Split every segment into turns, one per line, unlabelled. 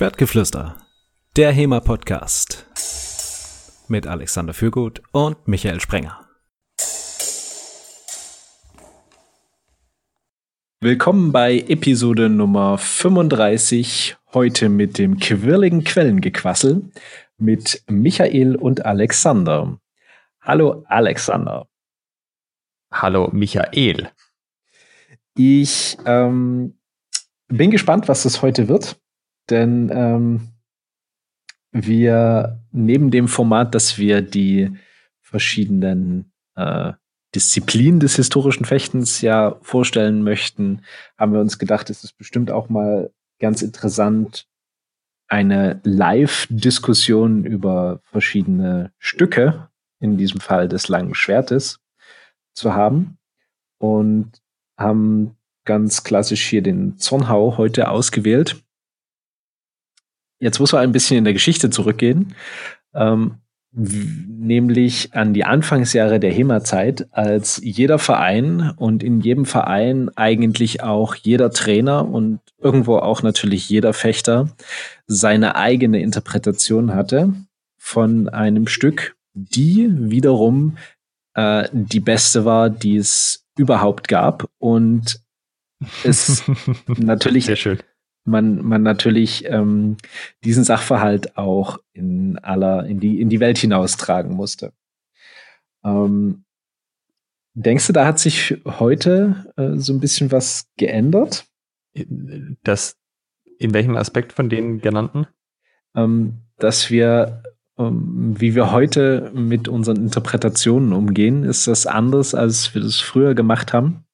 Schwertgeflüster, der HEMA-Podcast mit Alexander Fürgut und Michael Sprenger. Willkommen bei Episode Nummer 35, heute mit dem quirligen Quellengequassel mit Michael und Alexander. Hallo Alexander.
Hallo Michael.
Ich ähm, bin gespannt, was das heute wird. Denn ähm, wir neben dem Format, dass wir die verschiedenen äh, Disziplinen des historischen Fechtens ja vorstellen möchten, haben wir uns gedacht, es ist bestimmt auch mal ganz interessant, eine Live-Diskussion über verschiedene Stücke, in diesem Fall des langen Schwertes, zu haben. Und haben ganz klassisch hier den Zornhau heute ausgewählt. Jetzt muss man ein bisschen in der Geschichte zurückgehen, ähm, nämlich an die Anfangsjahre der HEMA-Zeit, als jeder Verein und in jedem Verein eigentlich auch jeder Trainer und irgendwo auch natürlich jeder Fechter seine eigene Interpretation hatte von einem Stück, die wiederum äh, die beste war, die es überhaupt gab. Und es natürlich
Sehr schön
man, man natürlich ähm, diesen Sachverhalt auch in aller, in die, in die Welt hinaustragen musste. Ähm, denkst du, da hat sich heute äh, so ein bisschen was geändert?
Das, in welchem Aspekt von den genannten?
Ähm, dass wir, ähm, wie wir heute mit unseren Interpretationen umgehen, ist das anders, als wir das früher gemacht haben?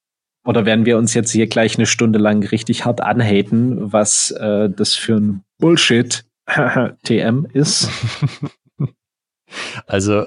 Oder werden wir uns jetzt hier gleich eine Stunde lang richtig hart anhaten, was äh, das für ein Bullshit TM ist?
Also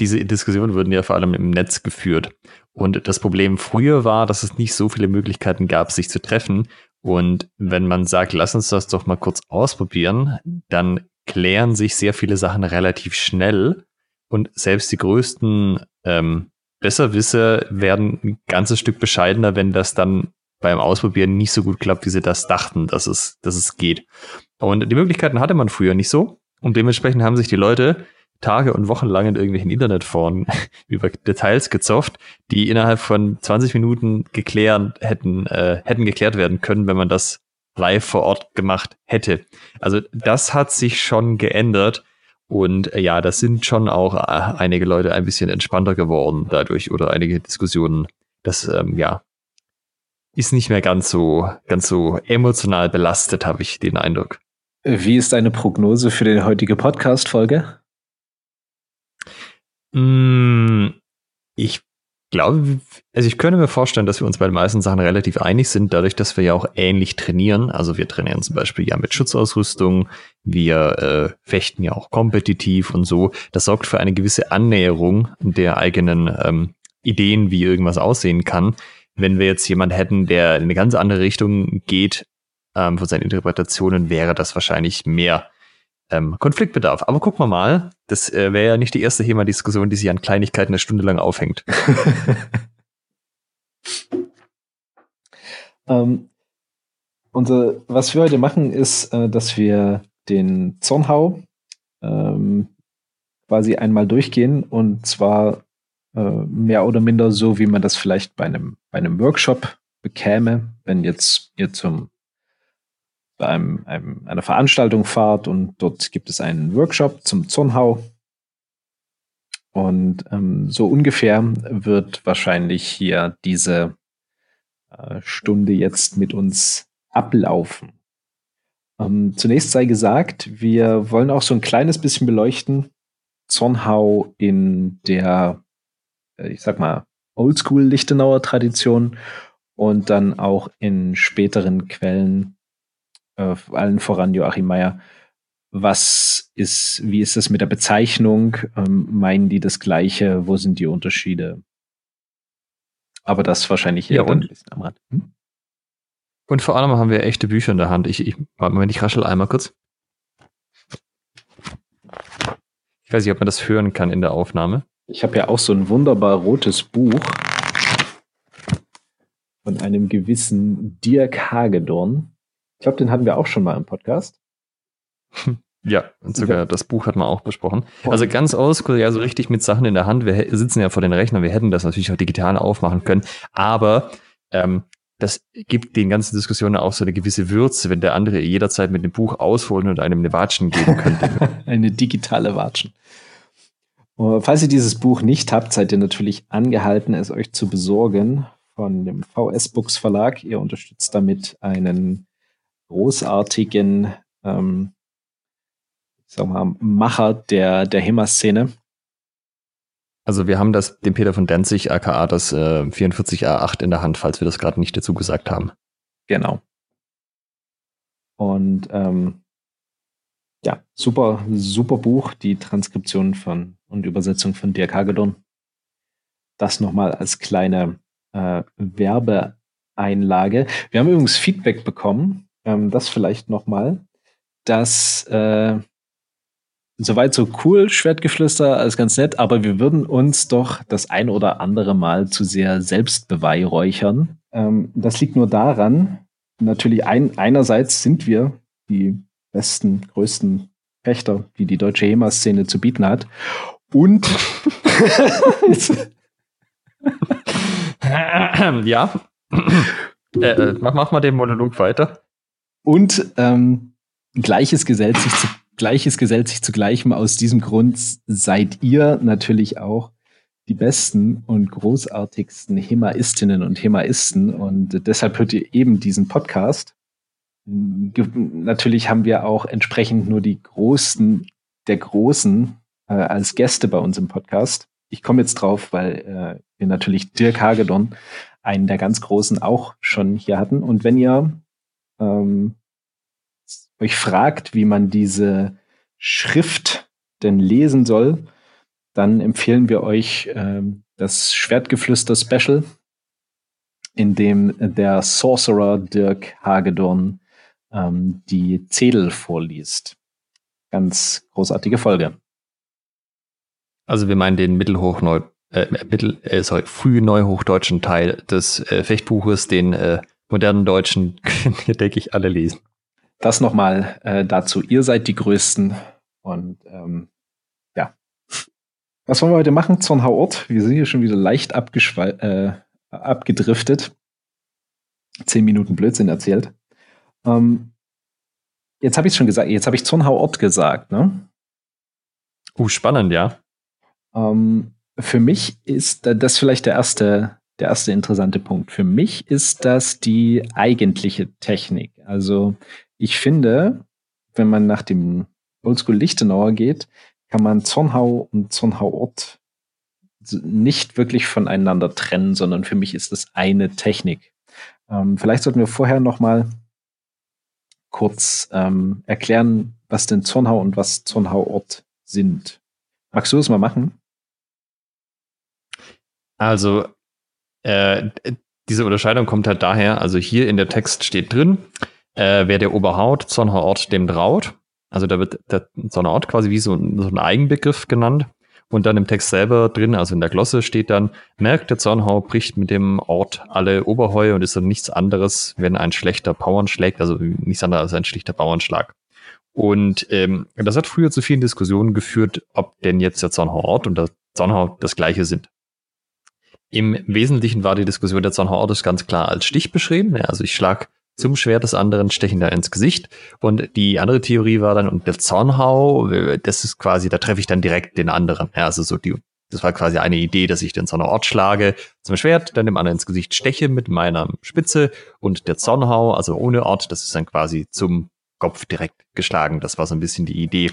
diese Diskussionen wurden ja vor allem im Netz geführt. Und das Problem früher war, dass es nicht so viele Möglichkeiten gab, sich zu treffen. Und wenn man sagt, lass uns das doch mal kurz ausprobieren, dann klären sich sehr viele Sachen relativ schnell. Und selbst die größten ähm, Besserwisser werden ein ganzes Stück bescheidener, wenn das dann beim Ausprobieren nicht so gut klappt, wie sie das dachten, dass es, dass es geht. Und die Möglichkeiten hatte man früher nicht so. Und dementsprechend haben sich die Leute Tage und Wochen lang in irgendwelchen Internetforen über Details gezofft, die innerhalb von 20 Minuten geklärt hätten, äh, hätten geklärt werden können, wenn man das live vor Ort gemacht hätte. Also das hat sich schon geändert. Und äh, ja, das sind schon auch äh, einige Leute ein bisschen entspannter geworden dadurch oder einige Diskussionen. Das, ähm, ja, ist nicht mehr ganz so, ganz so emotional belastet, habe ich den Eindruck.
Wie ist deine Prognose für die heutige Podcast-Folge?
Mm, ich glaube, also ich könnte mir vorstellen, dass wir uns bei den meisten Sachen relativ einig sind, dadurch, dass wir ja auch ähnlich trainieren. Also wir trainieren zum Beispiel ja mit Schutzausrüstung, wir äh, fechten ja auch kompetitiv und so. Das sorgt für eine gewisse Annäherung der eigenen ähm, Ideen, wie irgendwas aussehen kann. Wenn wir jetzt jemanden hätten, der in eine ganz andere Richtung geht ähm, von seinen Interpretationen, wäre das wahrscheinlich mehr ähm, Konfliktbedarf. Aber gucken wir mal, das äh, wäre ja nicht die erste HEMA-Diskussion, die sich an Kleinigkeiten eine Stunde lang aufhängt.
ähm, unser, was wir heute machen, ist, äh, dass wir den Zornhau ähm, quasi einmal durchgehen und zwar äh, mehr oder minder so, wie man das vielleicht bei einem, bei einem Workshop bekäme, wenn jetzt ihr zum bei einem, einem, einer Veranstaltung fahrt und dort gibt es einen Workshop zum Zornhau. Und ähm, so ungefähr wird wahrscheinlich hier diese äh, Stunde jetzt mit uns ablaufen. Ähm, zunächst sei gesagt, wir wollen auch so ein kleines bisschen beleuchten, Zornhau in der, äh, ich sag mal, Oldschool-Lichtenauer Tradition und dann auch in späteren Quellen äh, allen voran Joachim Meyer. Was ist, wie ist es mit der Bezeichnung? Ähm, meinen die das Gleiche? Wo sind die Unterschiede? Aber das wahrscheinlich
ja, und, ein bisschen am Rand. Hm? Und vor allem haben wir echte Bücher in der Hand. Ich, ich, Moment, ich raschel einmal kurz. Ich weiß nicht, ob man das hören kann in der Aufnahme.
Ich habe ja auch so ein wunderbar rotes Buch von einem gewissen Dirk Hagedorn. Ich glaube, den hatten wir auch schon mal im Podcast.
Ja, und sogar ja. das Buch hat man auch besprochen. Also ganz oldschool, ja, so richtig mit Sachen in der Hand. Wir sitzen ja vor den Rechnern, wir hätten das natürlich auch digital aufmachen können, aber ähm, das gibt den ganzen Diskussionen auch so eine gewisse Würze, wenn der andere jederzeit mit dem Buch ausholen und einem eine Watschen geben könnte.
eine digitale Watschen. Falls ihr dieses Buch nicht habt, seid ihr natürlich angehalten, es euch zu besorgen von dem VS Books Verlag. Ihr unterstützt damit einen großartigen ähm, sag mal, Macher der, der HEMA-Szene.
Also wir haben das, den Peter von Danzig, aka das äh, 44A8 in der Hand, falls wir das gerade nicht dazu gesagt haben.
Genau. Und ähm, ja, super, super Buch, die Transkription von und Übersetzung von Dirk Hagedorn. Das nochmal als kleine äh, Werbeeinlage. Wir haben übrigens Feedback bekommen, ähm, das vielleicht nochmal, dass äh, Soweit so cool, Schwertgeflüster, alles ganz nett, aber wir würden uns doch das ein oder andere Mal zu sehr selbst beweihräuchern. Ähm, das liegt nur daran, natürlich ein, einerseits sind wir die besten, größten Fechter, die die deutsche HEMA-Szene zu bieten hat. Und
ja, äh, äh, mach, mach mal den Monolog weiter.
Und ähm, Gleiches gesellt sich zu Gleiches gesellt sich zu Gleichem. Aus diesem Grund seid ihr natürlich auch die besten und großartigsten Hemaistinnen und Hemaisten. Und deshalb hört ihr eben diesen Podcast. Natürlich haben wir auch entsprechend nur die Großen der Großen äh, als Gäste bei uns im Podcast. Ich komme jetzt drauf, weil äh, wir natürlich Dirk Hagedorn, einen der ganz Großen, auch schon hier hatten. Und wenn ihr ähm, euch fragt, wie man diese Schrift denn lesen soll, dann empfehlen wir euch ähm, das Schwertgeflüster Special, in dem der Sorcerer Dirk Hagedorn ähm, die Zedel vorliest. Ganz großartige Folge.
Also wir meinen den Mittelhochneu äh, Mittel, äh, sorry, frühneuhochdeutschen Teil des äh, Fechtbuches, den äh, modernen Deutschen können hier, denke ich, alle lesen
das nochmal äh, dazu. Ihr seid die Größten. Und ähm, ja. Was wollen wir heute machen? Zornhau Ort. Wir sind hier schon wieder leicht äh, abgedriftet. Zehn Minuten Blödsinn erzählt. Ähm, jetzt habe ich schon gesagt, jetzt habe ich Zornhau Ort gesagt, ne?
Uh, spannend, ja.
Ähm, für mich ist das vielleicht der erste, der erste interessante Punkt. Für mich ist das die eigentliche Technik. Also ich finde, wenn man nach dem Oldschool Lichtenauer geht, kann man Zornhau und Zornhau Ort nicht wirklich voneinander trennen, sondern für mich ist das eine Technik. Ähm, vielleicht sollten wir vorher noch mal kurz ähm, erklären, was denn Zornhau und was Zornhau Ort sind. Magst du es mal machen?
Also äh, diese Unterscheidung kommt halt daher, also hier in der Text steht drin, äh, wer der Oberhaut Zornhaut dem traut. Also da wird der Zornhaut quasi wie so, so ein Eigenbegriff genannt. Und dann im Text selber drin, also in der Glosse steht dann, merkt der Zornhau bricht mit dem Ort alle Oberheue und ist dann nichts anderes, wenn ein schlechter Bauern schlägt, also nichts anderes als ein schlichter Bauernschlag. Und ähm, das hat früher zu vielen Diskussionen geführt, ob denn jetzt der Zornhau-Ort und der Zornhau das gleiche sind. Im Wesentlichen war die Diskussion der Zornhau-Ort ganz klar als Stich beschrieben. Ja, also ich schlag zum Schwert des anderen, stechen da ins Gesicht. Und die andere Theorie war dann, und der Zornhau, das ist quasi, da treffe ich dann direkt den anderen. Ja, also so die, das war quasi eine Idee, dass ich den Zornort schlage zum Schwert, dann dem anderen ins Gesicht steche mit meiner Spitze und der Zornhau, also ohne Ort, das ist dann quasi zum Kopf direkt geschlagen. Das war so ein bisschen die Idee.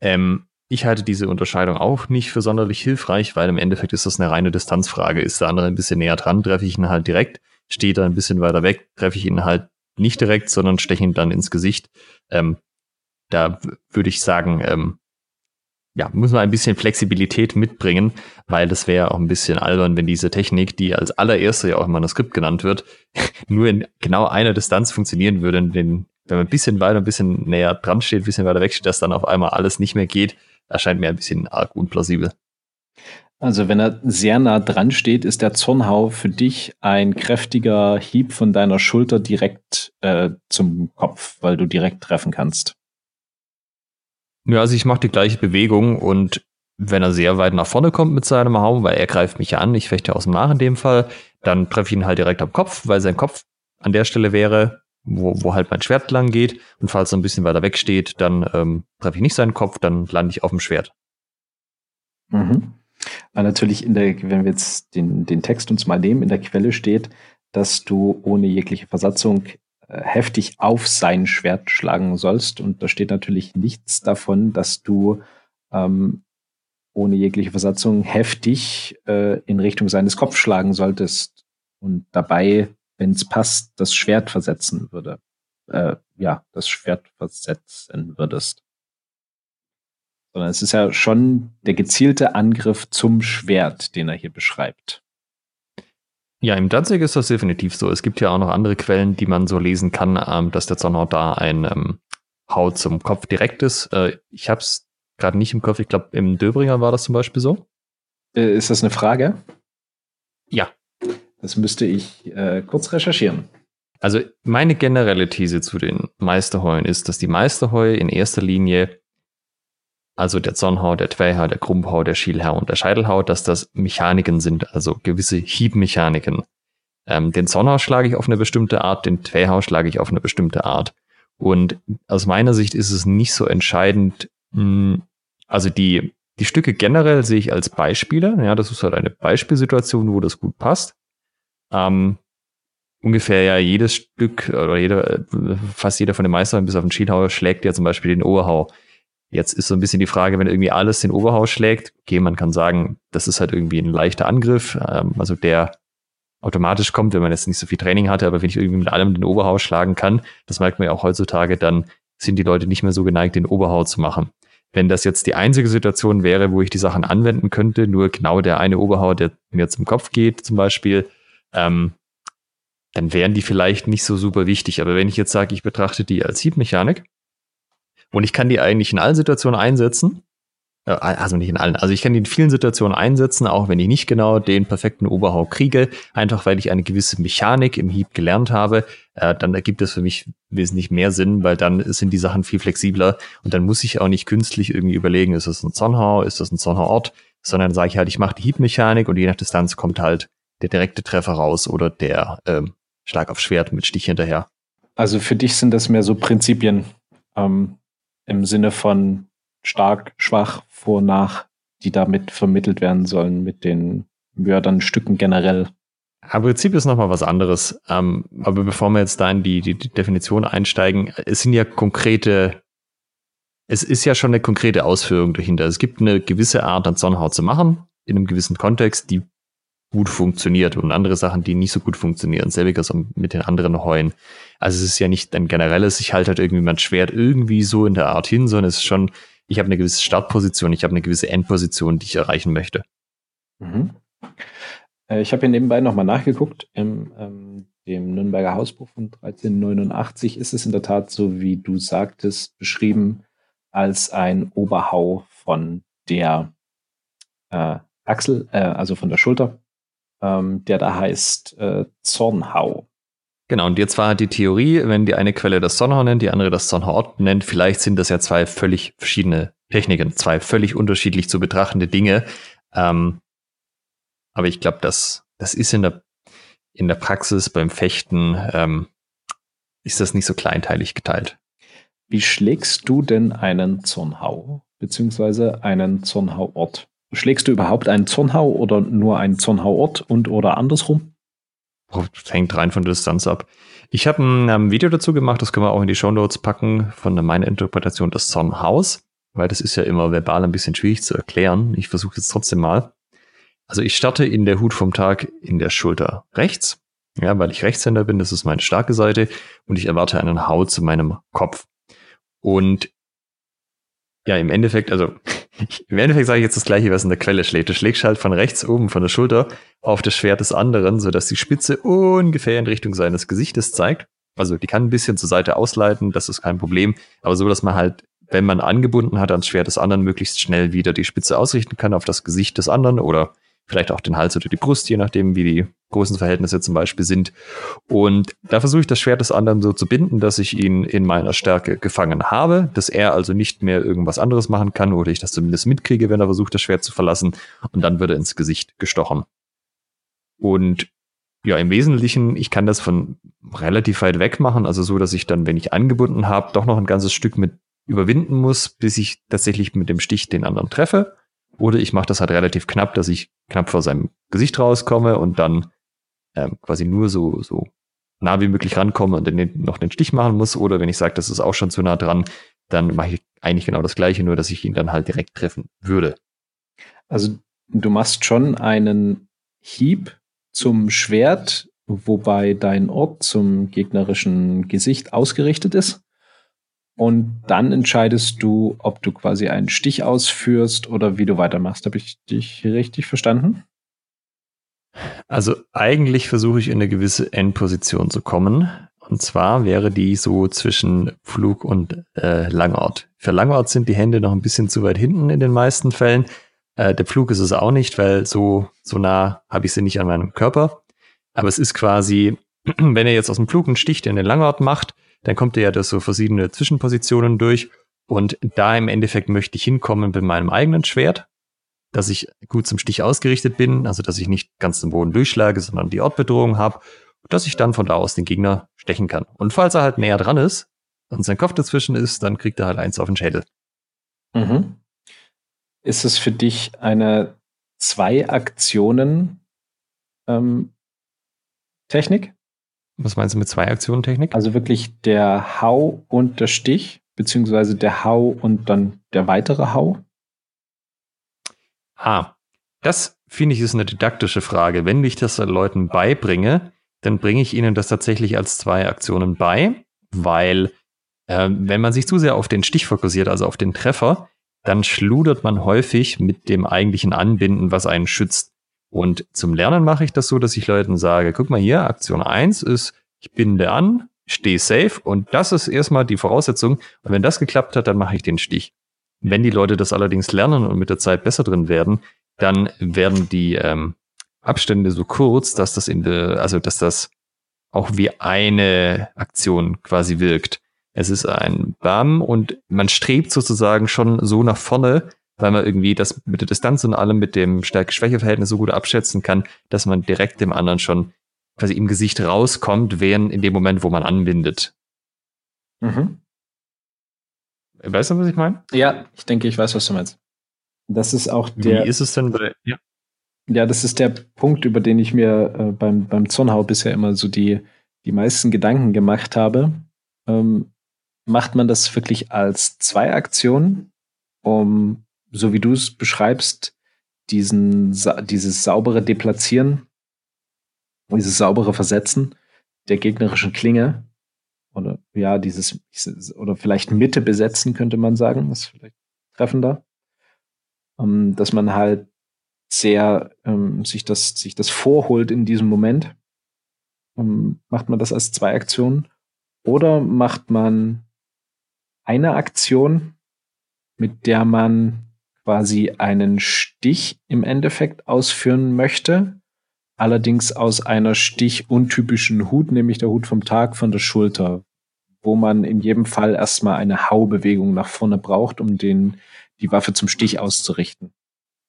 Ähm, ich halte diese Unterscheidung auch nicht für sonderlich hilfreich, weil im Endeffekt ist das eine reine Distanzfrage. Ist der andere ein bisschen näher dran, treffe ich ihn halt direkt steht er ein bisschen weiter weg, treffe ich ihn halt nicht direkt, sondern steche ihn dann ins Gesicht. Ähm, da würde ich sagen, ähm, ja, muss man ein bisschen Flexibilität mitbringen, weil das wäre auch ein bisschen albern, wenn diese Technik, die als allererste ja auch im Manuskript genannt wird, nur in genau einer Distanz funktionieren würde. Denn wenn man ein bisschen weiter, ein bisschen näher dran steht, ein bisschen weiter weg steht, dass dann auf einmal alles nicht mehr geht, erscheint mir ein bisschen arg unplausibel.
Also wenn er sehr nah dran steht, ist der Zornhau für dich ein kräftiger Hieb von deiner Schulter direkt äh, zum Kopf, weil du direkt treffen kannst.
Ja, also ich mache die gleiche Bewegung und wenn er sehr weit nach vorne kommt mit seinem Hau, weil er greift mich ja an, ich fechte aus dem Nach in dem Fall, dann treffe ich ihn halt direkt am Kopf, weil sein Kopf an der Stelle wäre, wo, wo halt mein Schwert lang geht. Und falls er ein bisschen weiter weg steht, dann ähm, treffe ich nicht seinen Kopf, dann lande ich auf dem Schwert.
Mhm. Aber natürlich in der, wenn wir jetzt den, den Text uns mal nehmen, in der Quelle steht, dass du ohne jegliche Versatzung äh, heftig auf sein Schwert schlagen sollst. Und da steht natürlich nichts davon, dass du ähm, ohne jegliche Versatzung heftig äh, in Richtung seines Kopf schlagen solltest und dabei, wenn es passt, das Schwert versetzen würde. Äh, ja, das Schwert versetzen würdest. Sondern es ist ja schon der gezielte Angriff zum Schwert, den er hier beschreibt.
Ja, im Danzig ist das definitiv so. Es gibt ja auch noch andere Quellen, die man so lesen kann, ähm, dass der Zornhaut da ein ähm, Haut zum Kopf direkt ist. Äh, ich habe es gerade nicht im Kopf. Ich glaube, im Döbringer war das zum Beispiel so.
Äh, ist das eine Frage?
Ja.
Das müsste ich äh, kurz recherchieren.
Also meine generelle These zu den Meisterheuen ist, dass die Meisterheu in erster Linie, also der Zornhau, der Tweyhau, der Krummhau, der Schielhau und der Scheitelhau, dass das Mechaniken sind, also gewisse Hiebmechaniken. Ähm, den Zornhau schlage ich auf eine bestimmte Art, den Tweyhau schlage ich auf eine bestimmte Art. Und aus meiner Sicht ist es nicht so entscheidend, hm, also die, die Stücke generell sehe ich als Beispiele. Ja, das ist halt eine Beispielsituation, wo das gut passt. Ähm, ungefähr ja jedes Stück oder jeder, fast jeder von den Meistern bis auf den Schienhauer schlägt ja zum Beispiel den Oberhau. Jetzt ist so ein bisschen die Frage, wenn irgendwie alles den Oberhau schlägt, okay, man kann sagen, das ist halt irgendwie ein leichter Angriff, ähm, also der automatisch kommt, wenn man jetzt nicht so viel Training hatte, aber wenn ich irgendwie mit allem den Oberhau schlagen kann, das merkt man ja auch heutzutage, dann sind die Leute nicht mehr so geneigt, den Oberhau zu machen. Wenn das jetzt die einzige Situation wäre, wo ich die Sachen anwenden könnte, nur genau der eine Oberhau, der mir zum Kopf geht, zum Beispiel, ähm, dann wären die vielleicht nicht so super wichtig. Aber wenn ich jetzt sage, ich betrachte die als Hiebmechanik und ich kann die eigentlich in allen Situationen einsetzen, äh, also nicht in allen, also ich kann die in vielen Situationen einsetzen, auch wenn ich nicht genau den perfekten Oberhau kriege, einfach weil ich eine gewisse Mechanik im Hieb gelernt habe, äh, dann ergibt es für mich wesentlich mehr Sinn, weil dann sind die Sachen viel flexibler und dann muss ich auch nicht künstlich irgendwie überlegen, ist das ein Zornhau, ist das ein Zornhauort, sondern sage ich halt, ich mache die Hiebmechanik und je nach Distanz kommt halt der direkte Treffer raus oder der ähm, Schlag auf Schwert mit Stich hinterher.
Also für dich sind das mehr so Prinzipien ähm, im Sinne von stark, schwach, vor, nach, die damit vermittelt werden sollen mit den Mördern-Stücken generell.
Aber Prinzip ist nochmal was anderes. Ähm, aber bevor wir jetzt da in die, die, die Definition einsteigen, es sind ja konkrete, es ist ja schon eine konkrete Ausführung dahinter. Es gibt eine gewisse Art an Sonnenhaut zu machen, in einem gewissen Kontext, die gut funktioniert und andere Sachen, die nicht so gut funktionieren. Selbiges mit den anderen Heuen. Also es ist ja nicht ein generelles, ich halte halt irgendwie mein Schwert irgendwie so in der Art hin, sondern es ist schon ich habe eine gewisse Startposition, ich habe eine gewisse Endposition, die ich erreichen möchte.
Mhm. Äh, ich habe hier nebenbei nochmal nachgeguckt. Im ähm, dem Nürnberger Hausbuch von 1389 ist es in der Tat, so wie du sagtest, beschrieben als ein Oberhau von der äh, Achsel, äh, also von der Schulter, ähm, der da heißt äh, Zornhau.
Genau, und jetzt war die Theorie, wenn die eine Quelle das Sonnenhorn nennt, die andere das Sonnenhorn nennt, vielleicht sind das ja zwei völlig verschiedene Techniken, zwei völlig unterschiedlich zu betrachtende Dinge. Ähm, aber ich glaube, das, das ist in der, in der Praxis beim Fechten, ähm, ist das nicht so kleinteilig geteilt.
Wie schlägst du denn einen Zornhau, beziehungsweise einen Zornhauort? Schlägst du überhaupt einen Zornhau oder nur einen Zornhauort und oder andersrum?
Das hängt rein von der Distanz ab. Ich habe ein ähm, Video dazu gemacht, das können wir auch in die Show Notes packen, von meiner Interpretation des Sonnenhaus, weil das ist ja immer verbal ein bisschen schwierig zu erklären. Ich versuche jetzt trotzdem mal. Also ich starte in der Hut vom Tag in der Schulter rechts, ja, weil ich Rechtshänder bin, das ist meine starke Seite und ich erwarte einen Hau zu meinem Kopf. Und ja, im Endeffekt, also im Endeffekt sage ich jetzt das gleiche, was in der Quelle schlägt. Du schlägst halt von rechts oben von der Schulter auf das Schwert des anderen, sodass die Spitze ungefähr in Richtung seines Gesichtes zeigt. Also die kann ein bisschen zur Seite ausleiten, das ist kein Problem, aber so, dass man halt, wenn man angebunden hat ans Schwert des anderen, möglichst schnell wieder die Spitze ausrichten kann auf das Gesicht des anderen oder vielleicht auch den Hals oder die Brust, je nachdem, wie die großen Verhältnisse zum Beispiel sind. Und da versuche ich das Schwert des anderen so zu binden, dass ich ihn in meiner Stärke gefangen habe, dass er also nicht mehr irgendwas anderes machen kann oder ich das zumindest mitkriege, wenn er versucht, das Schwert zu verlassen. Und dann wird er ins Gesicht gestochen. Und ja, im Wesentlichen, ich kann das von relativ weit weg machen, also so, dass ich dann, wenn ich angebunden habe, doch noch ein ganzes Stück mit überwinden muss, bis ich tatsächlich mit dem Stich den anderen treffe. Oder ich mache das halt relativ knapp, dass ich knapp vor seinem Gesicht rauskomme und dann ähm, quasi nur so, so nah wie möglich rankomme und dann noch den Stich machen muss. Oder wenn ich sage, das ist auch schon zu nah dran, dann mache ich eigentlich genau das Gleiche, nur dass ich ihn dann halt direkt treffen würde.
Also du machst schon einen Hieb zum Schwert, wobei dein Ort zum gegnerischen Gesicht ausgerichtet ist. Und dann entscheidest du, ob du quasi einen Stich ausführst oder wie du weitermachst. Habe ich dich richtig verstanden?
Also eigentlich versuche ich in eine gewisse Endposition zu kommen. Und zwar wäre die so zwischen Flug und äh, Langort. Für Langort sind die Hände noch ein bisschen zu weit hinten in den meisten Fällen. Äh, der Flug ist es auch nicht, weil so, so nah habe ich sie nicht an meinem Körper. Aber es ist quasi, wenn er jetzt aus dem Flug einen Stich in den Langort macht, dann kommt er ja durch so verschiedene Zwischenpositionen durch. Und da im Endeffekt möchte ich hinkommen mit meinem eigenen Schwert, dass ich gut zum Stich ausgerichtet bin, also dass ich nicht ganz den Boden durchschlage, sondern die Ortbedrohung habe, dass ich dann von da aus den Gegner stechen kann. Und falls er halt näher dran ist und sein Kopf dazwischen ist, dann kriegt er halt eins auf den Schädel.
Mhm. Ist es für dich eine zwei Aktionen ähm, Technik?
Was meinst du mit zwei Aktionen Technik?
Also wirklich der Hau und der Stich, beziehungsweise der Hau und dann der weitere Hau?
Ah, das finde ich ist eine didaktische Frage. Wenn ich das Leuten beibringe, dann bringe ich ihnen das tatsächlich als zwei Aktionen bei, weil äh, wenn man sich zu sehr auf den Stich fokussiert, also auf den Treffer, dann schludert man häufig mit dem eigentlichen Anbinden, was einen schützt. Und zum Lernen mache ich das so, dass ich Leuten sage, guck mal hier, Aktion 1 ist, ich binde an, stehe safe und das ist erstmal die Voraussetzung. Und wenn das geklappt hat, dann mache ich den Stich. Wenn die Leute das allerdings lernen und mit der Zeit besser drin werden, dann werden die ähm, Abstände so kurz, dass das in der, also dass das auch wie eine Aktion quasi wirkt. Es ist ein Bam und man strebt sozusagen schon so nach vorne, weil man irgendwie das mit der Distanz und allem mit dem Stärke-Schwäche-Verhältnis so gut abschätzen kann, dass man direkt dem anderen schon quasi im Gesicht rauskommt, während in dem Moment, wo man anbindet. Mhm. Weißt du, was ich meine?
Ja, ich denke, ich weiß, was du meinst. Das ist auch der.
Wie ist es denn bei. Ja.
Ja, das ist der Punkt, über den ich mir äh, beim, beim Zornhau bisher immer so die, die meisten Gedanken gemacht habe. Ähm, macht man das wirklich als zwei Aktionen, um so wie du es beschreibst, diesen, dieses saubere Deplatzieren, dieses saubere Versetzen der gegnerischen Klinge oder ja, dieses, oder vielleicht Mitte besetzen, könnte man sagen, ist vielleicht treffender, ähm, dass man halt sehr ähm, sich das, sich das vorholt in diesem Moment. Ähm, macht man das als zwei Aktionen? Oder macht man eine Aktion, mit der man quasi einen Stich im Endeffekt ausführen möchte, allerdings aus einer stichuntypischen Hut, nämlich der Hut vom Tag von der Schulter, wo man in jedem Fall erstmal eine Haubewegung nach vorne braucht, um den, die Waffe zum Stich auszurichten.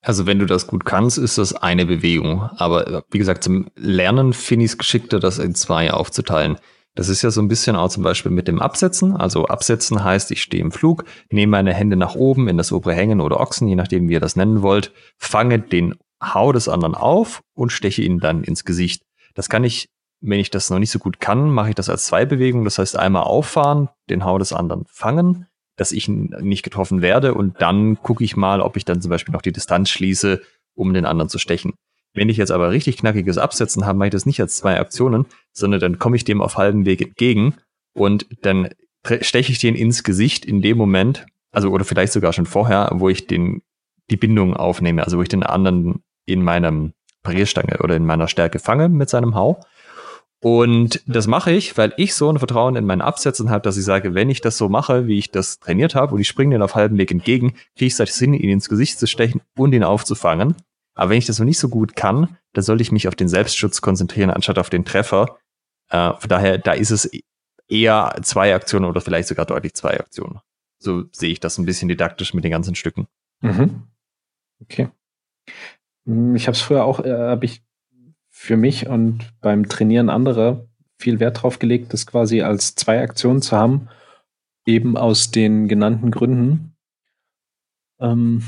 Also wenn du das gut kannst, ist das eine Bewegung. Aber wie gesagt, zum Lernen finde ich es geschickter, das in zwei aufzuteilen. Das ist ja so ein bisschen auch zum Beispiel mit dem Absetzen. Also Absetzen heißt, ich stehe im Flug, nehme meine Hände nach oben in das obere Hängen oder Ochsen, je nachdem, wie ihr das nennen wollt, fange den Hau des anderen auf und steche ihn dann ins Gesicht. Das kann ich, wenn ich das noch nicht so gut kann, mache ich das als zwei Bewegungen. Das heißt, einmal auffahren, den Hau des anderen fangen, dass ich nicht getroffen werde und dann gucke ich mal, ob ich dann zum Beispiel noch die Distanz schließe, um den anderen zu stechen. Wenn ich jetzt aber richtig knackiges Absetzen habe, mache ich das nicht als zwei Aktionen, sondern dann komme ich dem auf halbem Weg entgegen und dann steche ich den ins Gesicht in dem Moment, also oder vielleicht sogar schon vorher, wo ich den die Bindung aufnehme, also wo ich den anderen in meinem Parierstange oder in meiner Stärke fange mit seinem Hau. Und das mache ich, weil ich so ein Vertrauen in mein Absetzen habe, dass ich sage, wenn ich das so mache, wie ich das trainiert habe, und ich springe den auf halbem Weg entgegen, kriege ich es hin, ihn ins Gesicht zu stechen und ihn aufzufangen. Aber wenn ich das noch nicht so gut kann, dann sollte ich mich auf den Selbstschutz konzentrieren, anstatt auf den Treffer. Äh, von daher, da ist es eher zwei Aktionen oder vielleicht sogar deutlich zwei Aktionen. So sehe ich das ein bisschen didaktisch mit den ganzen Stücken.
Mhm. Okay. Hm, ich habe es früher auch, äh, habe ich für mich und beim Trainieren anderer viel Wert drauf gelegt, das quasi als zwei Aktionen zu haben, eben aus den genannten Gründen. Ähm,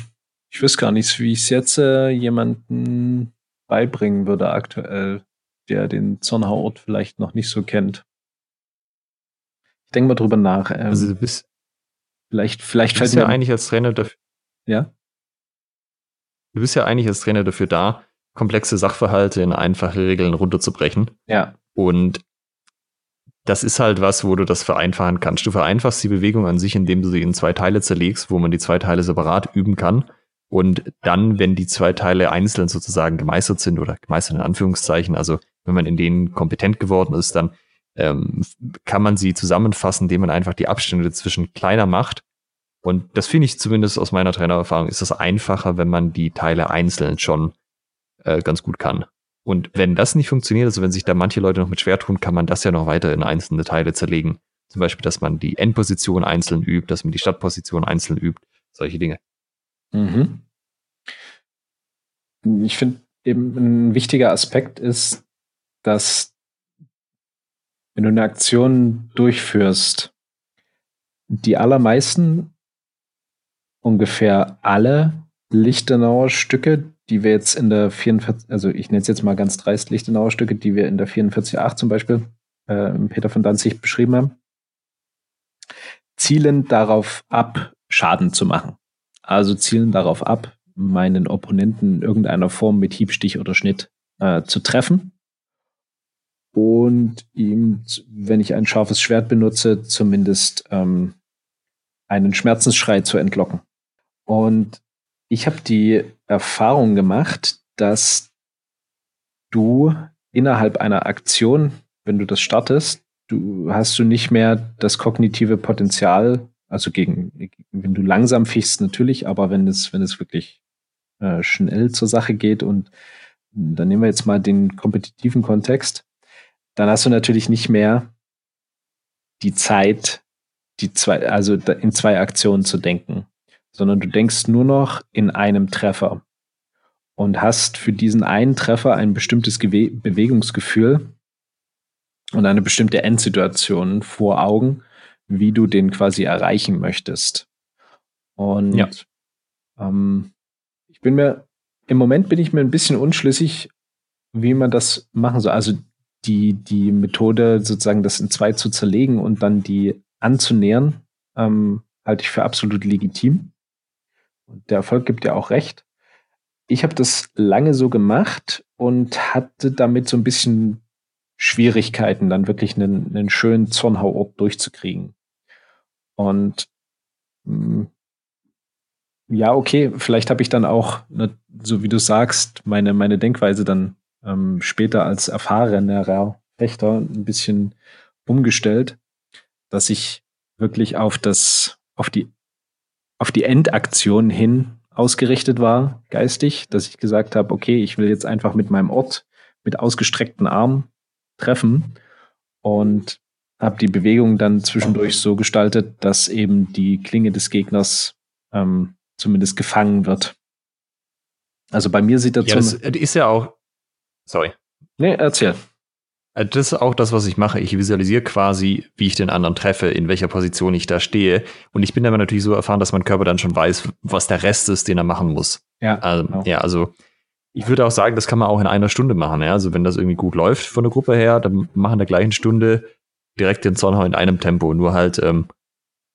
ich wüsste gar nicht, wie ich es jetzt äh, jemanden beibringen würde aktuell, der den Zornhauort vielleicht noch nicht so kennt. Ich denke mal drüber nach. Ähm,
also du bist
vielleicht, vielleicht
du bist ja eigentlich als Trainer dafür.
Ja.
Du bist ja eigentlich als Trainer dafür da, komplexe Sachverhalte in einfache Regeln runterzubrechen.
Ja.
Und das ist halt was, wo du das vereinfachen kannst. Du vereinfachst die Bewegung an sich, indem du sie in zwei Teile zerlegst, wo man die zwei Teile separat üben kann. Und dann, wenn die zwei Teile einzeln sozusagen gemeistert sind oder gemeistert in Anführungszeichen, also wenn man in denen kompetent geworden ist, dann ähm, kann man sie zusammenfassen, indem man einfach die Abstände dazwischen kleiner macht. Und das finde ich zumindest aus meiner Trainererfahrung, ist das einfacher, wenn man die Teile einzeln schon äh, ganz gut kann. Und wenn das nicht funktioniert, also wenn sich da manche Leute noch mit schwer tun, kann man das ja noch weiter in einzelne Teile zerlegen. Zum Beispiel, dass man die Endposition einzeln übt, dass man die Stadtposition einzeln übt, solche Dinge.
Mhm. Ich finde eben ein wichtiger Aspekt ist, dass wenn du eine Aktion durchführst, die allermeisten, ungefähr alle Lichtenauer Stücke, die wir jetzt in der 44, also ich nenne es jetzt mal ganz dreist Lichtenauer Stücke, die wir in der 44.8 zum Beispiel äh, Peter von Danzig beschrieben haben, zielen darauf ab, Schaden zu machen. Also zielen darauf ab, meinen Opponenten in irgendeiner Form mit Hiebstich oder Schnitt äh, zu treffen und ihm, wenn ich ein scharfes Schwert benutze, zumindest ähm, einen Schmerzensschrei zu entlocken. Und ich habe die Erfahrung gemacht, dass du innerhalb einer Aktion, wenn du das startest, du hast du nicht mehr das kognitive Potenzial, also gegen, wenn du langsam fichst natürlich, aber wenn es, wenn es wirklich äh, schnell zur Sache geht und dann nehmen wir jetzt mal den kompetitiven Kontext, dann hast du natürlich nicht mehr die Zeit, die zwei, also in zwei Aktionen zu denken sondern du denkst nur noch in einem Treffer und hast für diesen einen Treffer ein bestimmtes Gewe Bewegungsgefühl und eine bestimmte Endsituation vor Augen, wie du den quasi erreichen möchtest. Und ja. ähm, ich bin mir, im Moment bin ich mir ein bisschen unschlüssig, wie man das machen soll. Also die, die Methode, sozusagen das in zwei zu zerlegen und dann die anzunähern, ähm, halte ich für absolut legitim. Und der Erfolg gibt ja auch recht. Ich habe das lange so gemacht und hatte damit so ein bisschen Schwierigkeiten, dann wirklich einen, einen schönen Zornhauort durchzukriegen. Und mh, hm, ja, okay, vielleicht habe ich dann auch, ne, so wie du sagst, meine, meine Denkweise dann ähm, später als erfahrener Fechter ein bisschen umgestellt, dass ich wirklich auf das, auf die auf die Endaktion hin ausgerichtet war, geistig, dass ich gesagt habe, okay, ich will jetzt einfach mit meinem Ort mit ausgestreckten Armen treffen. Und habe die Bewegung dann zwischendurch so gestaltet, dass eben die Klinge des Gegners ähm, zumindest gefangen wird. Also bei mir sieht das
ja, das ist ja auch. Sorry.
Nee, erzähl.
Äh, das ist auch das, was ich mache. Ich visualisiere quasi, wie ich den anderen treffe, in welcher Position ich da stehe. Und ich bin aber natürlich so erfahren, dass mein Körper dann schon weiß, was der Rest ist, den er machen muss.
Ja.
Also, genau. Ja, also ich würde auch sagen, das kann man auch in einer Stunde machen. Ja? Also wenn das irgendwie gut läuft von der Gruppe her, dann machen in der gleichen Stunde direkt den Zornhau in einem Tempo. Nur halt, ähm,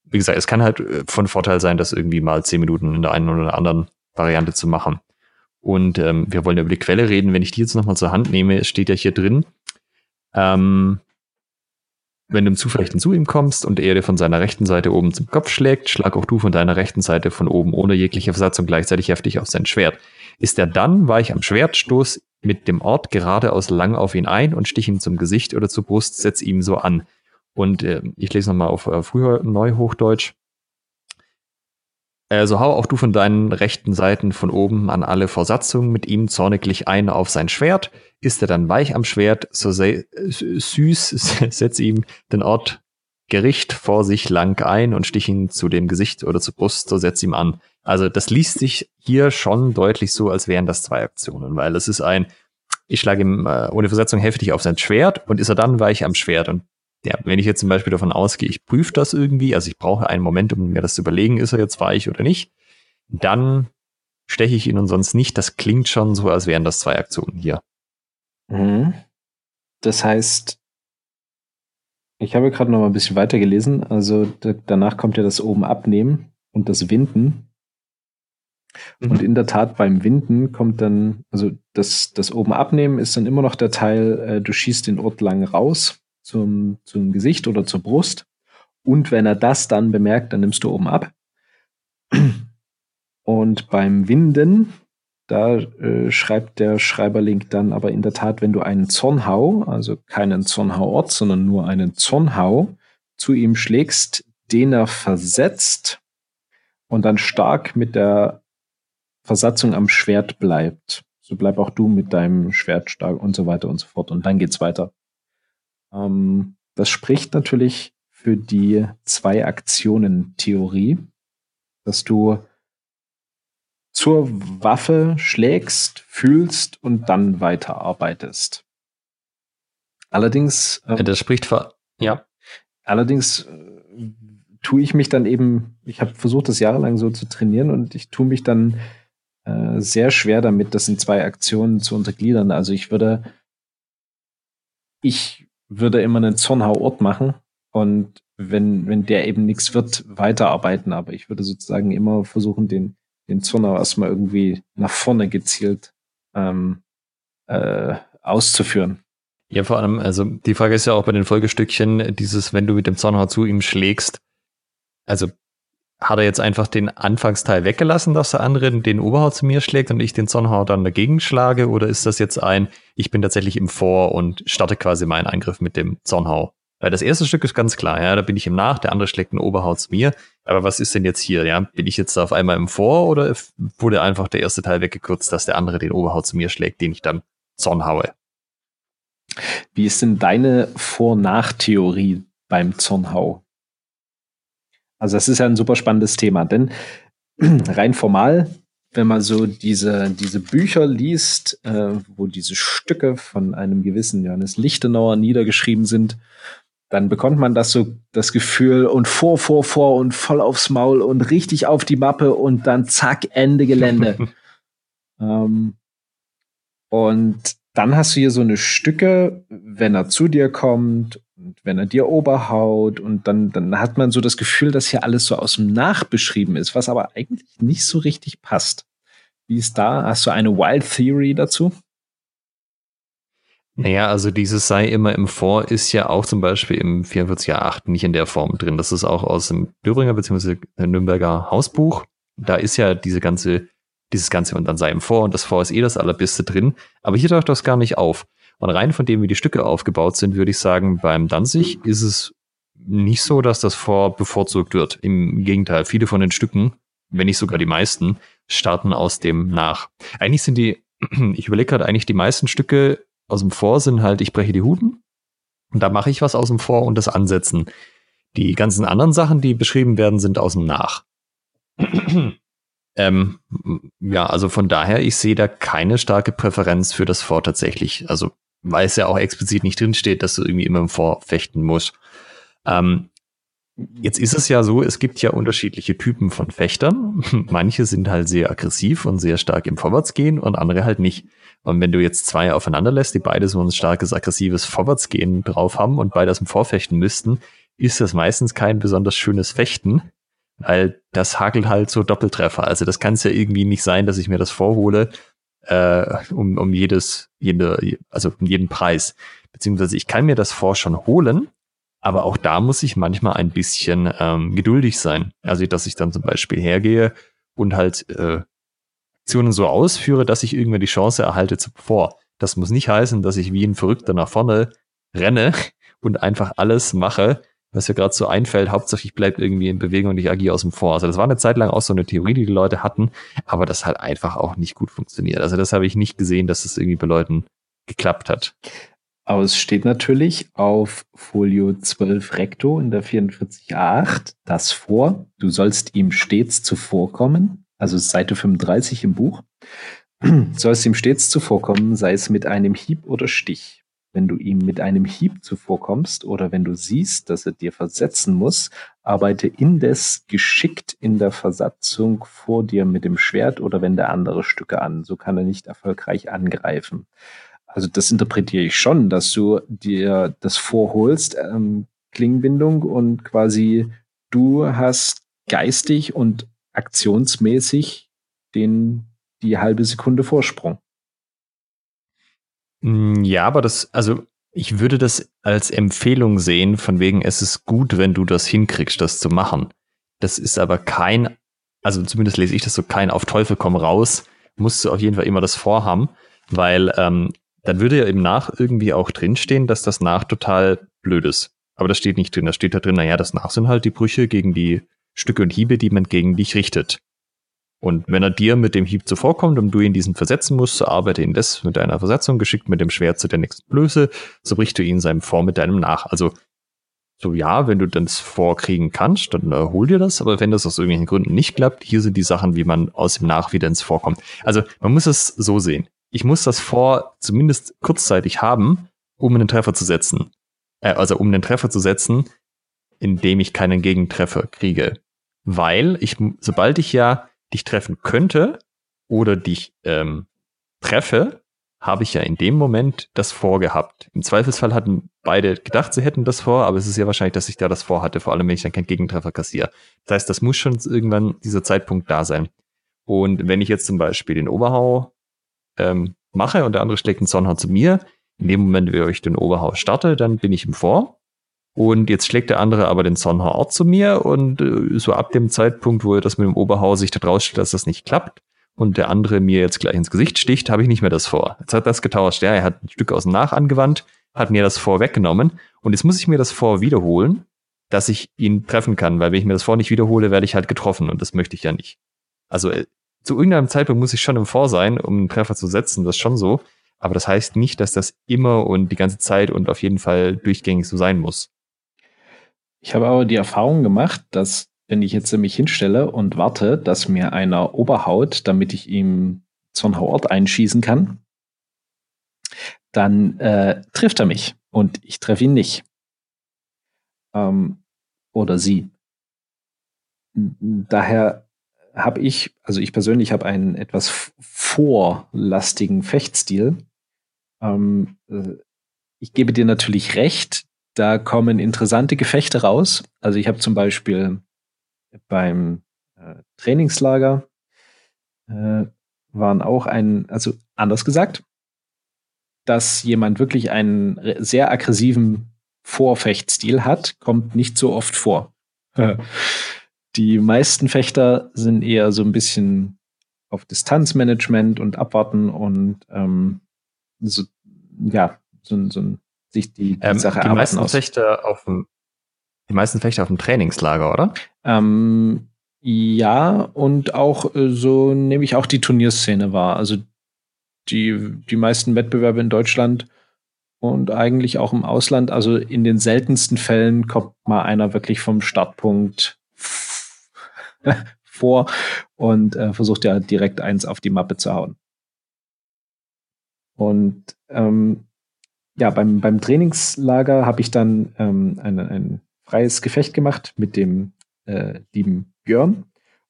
wie gesagt, es kann halt äh, von Vorteil sein, das irgendwie mal zehn Minuten in der einen oder anderen Variante zu machen. Und ähm, wir wollen über die Quelle reden. Wenn ich die jetzt nochmal zur Hand nehme, steht ja hier drin, ähm, wenn du zufällig zu ihm kommst und er dir von seiner rechten Seite oben zum Kopf schlägt, schlag auch du von deiner rechten Seite von oben ohne jegliche Versatzung gleichzeitig heftig auf sein Schwert. Ist er dann, weich am Schwertstoß mit dem Ort geradeaus lang auf ihn ein und stich ihm zum Gesicht oder zur Brust, setz ihm so an. Und äh, ich lese nochmal auf äh, früher Neuhochdeutsch. Also hau auch du von deinen rechten Seiten von oben an alle Versatzungen mit ihm zorniglich ein auf sein Schwert. Ist er dann weich am Schwert, so süß, setz ihm den Ort Gericht vor sich lang ein und stich ihn zu dem Gesicht oder zur Brust, so setz ihm an. Also das liest sich hier schon deutlich so, als wären das zwei Aktionen, weil es ist ein, ich schlage ihm äh, ohne Versetzung heftig auf sein Schwert und ist er dann weich am Schwert. Und ja, wenn ich jetzt zum Beispiel davon ausgehe, ich prüfe das irgendwie, also ich brauche einen Moment, um mir das zu überlegen, ist er jetzt weich oder nicht, dann steche ich ihn und sonst nicht. Das klingt schon so, als wären das zwei Aktionen hier.
Mhm. Das heißt, ich habe gerade noch mal ein bisschen weiter gelesen. Also danach kommt ja das oben abnehmen und das Winden. Mhm. Und in der Tat beim Winden kommt dann, also das, das oben abnehmen ist dann immer noch der Teil, äh, du schießt den Ort lang raus zum, zum Gesicht oder zur Brust. Und wenn er das dann bemerkt, dann nimmst du oben ab. Und beim Winden, da äh, schreibt der Schreiberlink dann aber in der Tat, wenn du einen Zornhau, also keinen Zornhauort, sondern nur einen Zornhau zu ihm schlägst, den er versetzt und dann stark mit der Versatzung am Schwert bleibt. So bleib auch du mit deinem Schwert stark und so weiter und so fort. Und dann geht's weiter. Ähm, das spricht natürlich für die Zwei-Aktionen-Theorie, dass du zur Waffe schlägst, fühlst und dann weiterarbeitest. Allerdings.
Ähm, das spricht für. Ja.
Allerdings äh, tue ich mich dann eben, ich habe versucht, das jahrelang so zu trainieren und ich tue mich dann äh, sehr schwer damit, das in zwei Aktionen zu untergliedern. Also ich würde, ich würde immer einen Zornhau-Ort machen und wenn, wenn der eben nichts wird, weiterarbeiten. Aber ich würde sozusagen immer versuchen, den, den Zornhau erstmal irgendwie nach vorne gezielt ähm, äh, auszuführen.
Ja, vor allem, also die Frage ist ja auch bei den Folgestückchen, dieses, wenn du mit dem Zornhau zu ihm schlägst, also hat er jetzt einfach den Anfangsteil weggelassen, dass der andere den Oberhaut zu mir schlägt und ich den Sonnenhau dann dagegen schlage? Oder ist das jetzt ein, ich bin tatsächlich im Vor und starte quasi meinen Angriff mit dem Zornhau? Weil das erste Stück ist ganz klar, ja, da bin ich im Nach, der andere schlägt den Oberhaut zu mir. Aber was ist denn jetzt hier, ja? Bin ich jetzt auf einmal im Vor oder wurde einfach der erste Teil weggekürzt, dass der andere den Oberhaut zu mir schlägt, den ich dann Zornhaue?
Wie ist denn deine Vor-Nach-Theorie beim Zornhau? Also das ist ja ein super spannendes Thema, denn rein formal, wenn man so diese, diese Bücher liest, äh, wo diese Stücke von einem gewissen Johannes Lichtenauer niedergeschrieben sind, dann bekommt man das so das Gefühl und vor, vor, vor und voll aufs Maul und richtig auf die Mappe und dann zack, Ende Gelände. ähm, und dann hast du hier so eine Stücke, wenn er zu dir kommt und wenn er dir Oberhaut und dann, dann hat man so das Gefühl, dass hier alles so aus dem Nachbeschrieben ist, was aber eigentlich nicht so richtig passt. Wie ist da? Hast du eine Wild Theory dazu?
Naja, also dieses sei immer im Vor ist ja auch zum Beispiel im 44a8 nicht in der Form drin. Das ist auch aus dem Döbringer bzw. Nürnberger Hausbuch. Da ist ja diese ganze, dieses Ganze und dann sei im Vor und das Vor ist eh das Allerbeste drin. Aber hier taucht das gar nicht auf. Und rein von dem, wie die Stücke aufgebaut sind, würde ich sagen, beim Danzig ist es nicht so, dass das vor bevorzugt wird. Im Gegenteil, viele von den Stücken, wenn nicht sogar die meisten, starten aus dem nach. Eigentlich sind die, ich überlege gerade, eigentlich die meisten Stücke aus dem Vor sind halt, ich breche die Huten und da mache ich was aus dem Vor und das Ansetzen. Die ganzen anderen Sachen, die beschrieben werden, sind aus dem Nach. ähm, ja, also von daher, ich sehe da keine starke Präferenz für das Vor tatsächlich. Also weil es ja auch explizit nicht drinsteht, dass du irgendwie immer im Vorfechten musst. Ähm, jetzt ist es ja so, es gibt ja unterschiedliche Typen von Fechtern. Manche sind halt sehr aggressiv und sehr stark im Vorwärtsgehen und andere halt nicht. Und wenn du jetzt zwei aufeinander lässt, die beide so ein starkes, aggressives Vorwärtsgehen drauf haben und beide aus dem Vorfechten müssten, ist das meistens kein besonders schönes Fechten, weil das hakelt halt so Doppeltreffer. Also das kann es ja irgendwie nicht sein, dass ich mir das vorhole äh, um, um jedes, jede, also um jeden Preis. Beziehungsweise ich kann mir das vor schon holen, aber auch da muss ich manchmal ein bisschen ähm, geduldig sein. Also dass ich dann zum Beispiel hergehe und halt äh, Aktionen so ausführe, dass ich irgendwann die Chance erhalte zuvor. Das muss nicht heißen, dass ich wie ein Verrückter nach vorne renne und einfach alles mache, was mir gerade so einfällt, hauptsächlich bleibt irgendwie in Bewegung und ich agiere aus dem Vor. Also das war eine Zeit lang auch so eine Theorie, die die Leute hatten, aber das hat einfach auch nicht gut funktioniert. Also das habe ich nicht gesehen, dass das irgendwie bei Leuten geklappt hat.
Aber es steht natürlich auf Folio 12 Recto in der 44a8 das vor. Du sollst ihm stets zuvorkommen. Also Seite 35 im Buch. sollst ihm stets zuvorkommen, sei es mit einem Hieb oder Stich. Wenn du ihm mit einem Hieb zuvorkommst oder wenn du siehst, dass er dir versetzen muss, arbeite indes geschickt in der Versatzung vor dir mit dem Schwert oder wende andere Stücke an. So kann er nicht erfolgreich angreifen. Also das interpretiere ich schon, dass du dir das vorholst, ähm, Klingenbindung und quasi du hast geistig und aktionsmäßig den die halbe Sekunde Vorsprung.
Mm, ja, aber das, also ich würde das als Empfehlung sehen, von wegen, es ist gut, wenn du das hinkriegst, das zu machen. Das ist aber kein, also zumindest lese ich das so, kein auf Teufel komm raus, musst du auf jeden Fall immer das vorhaben, weil ähm, dann würde ja im Nach irgendwie auch drinstehen, dass das Nach total blöd ist. Aber das steht nicht drin. Da steht da drin, naja, das Nach sind halt die Brüche gegen die Stücke und Hiebe, die man gegen dich richtet. Und wenn er dir mit dem Hieb zuvorkommt und du ihn diesen versetzen musst, so arbeite ihn das mit deiner Versetzung geschickt mit dem Schwert zu der nächsten Blöße, so brichst du ihn seinem Vor mit deinem nach. Also, so ja, wenn du das vorkriegen kannst, dann äh, hol dir das, aber wenn das aus irgendwelchen Gründen nicht klappt, hier sind die Sachen, wie man aus dem Nach wieder ins Vorkommt. Also, man muss es so sehen. Ich muss das Vor zumindest kurzzeitig haben, um einen Treffer zu setzen. Äh, also, um einen Treffer zu setzen, indem ich keinen Gegentreffer kriege. Weil ich, sobald ich ja dich treffen könnte oder dich ähm, treffe, habe ich ja in dem Moment das vorgehabt. Im Zweifelsfall hatten beide gedacht, sie hätten das vor, aber es ist ja wahrscheinlich, dass ich da das vorhatte, vor allem wenn ich dann keinen Gegentreffer kassiere. Das heißt, das muss schon irgendwann dieser Zeitpunkt da sein. Und wenn ich jetzt zum Beispiel den Oberhau ähm, mache und der andere schlägt einen Sonnenhau zu mir, in dem Moment, wo ich den Oberhau starte, dann bin ich im Vor. Und jetzt schlägt der andere aber den Sonnenhauer zu mir und äh, so ab dem Zeitpunkt, wo er das mit dem Oberhau sich da draus stellt, dass das nicht klappt und der andere mir jetzt gleich ins Gesicht sticht, habe ich nicht mehr das vor. Jetzt hat das getauscht. Ja, er hat ein Stück aus dem Nach angewandt, hat mir das vor weggenommen und jetzt muss ich mir das vor wiederholen, dass ich ihn treffen kann, weil wenn ich mir das vor nicht wiederhole, werde ich halt getroffen und das möchte ich ja nicht. Also äh, zu irgendeinem Zeitpunkt muss ich schon im Vor sein, um einen Treffer zu setzen, das ist schon so. Aber das heißt nicht, dass das immer und die ganze Zeit und auf jeden Fall durchgängig so sein muss.
Ich habe aber die Erfahrung gemacht, dass wenn ich jetzt mich hinstelle und warte, dass mir einer oberhaut, damit ich ihm Zornhauort einschießen kann, dann äh, trifft er mich und ich treffe ihn nicht. Ähm, oder sie. Daher habe ich, also ich persönlich habe einen etwas vorlastigen Fechtstil. Ähm, äh, ich gebe dir natürlich recht, da kommen interessante Gefechte raus. Also ich habe zum Beispiel beim äh, Trainingslager äh, waren auch ein, also anders gesagt, dass jemand wirklich einen sehr aggressiven Vorfechtstil hat, kommt nicht so oft vor. Die meisten Fechter sind eher so ein bisschen auf Distanzmanagement und Abwarten und ähm, so, ja, so, so ein sich die, die
ähm, Sache die meisten aus. Fechter auf dem, die meisten Fechter auf dem Trainingslager, oder?
Ähm, ja, und auch äh, so nehme ich auch die Turnierszene wahr. Also die, die meisten Wettbewerbe in Deutschland und eigentlich auch im Ausland. Also in den seltensten Fällen kommt mal einer wirklich vom Startpunkt vor und äh, versucht ja direkt eins auf die Mappe zu hauen. Und ähm, ja, beim, beim Trainingslager habe ich dann ähm, ein, ein freies Gefecht gemacht mit dem äh, lieben Björn.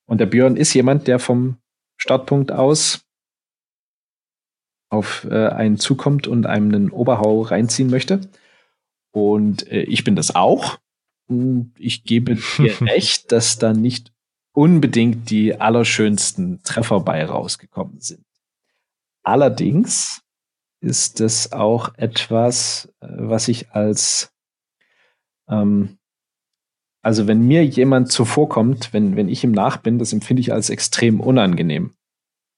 Und der Björn ist jemand, der vom Startpunkt aus auf äh, einen zukommt und einem einen Oberhau reinziehen möchte. Und äh, ich bin das auch. Und ich gebe dir recht, dass da nicht unbedingt die allerschönsten Treffer bei rausgekommen sind. Allerdings ist es auch etwas, äh, was ich als, ähm, also wenn mir jemand zuvorkommt, wenn, wenn ich ihm nach bin, das empfinde ich als extrem unangenehm.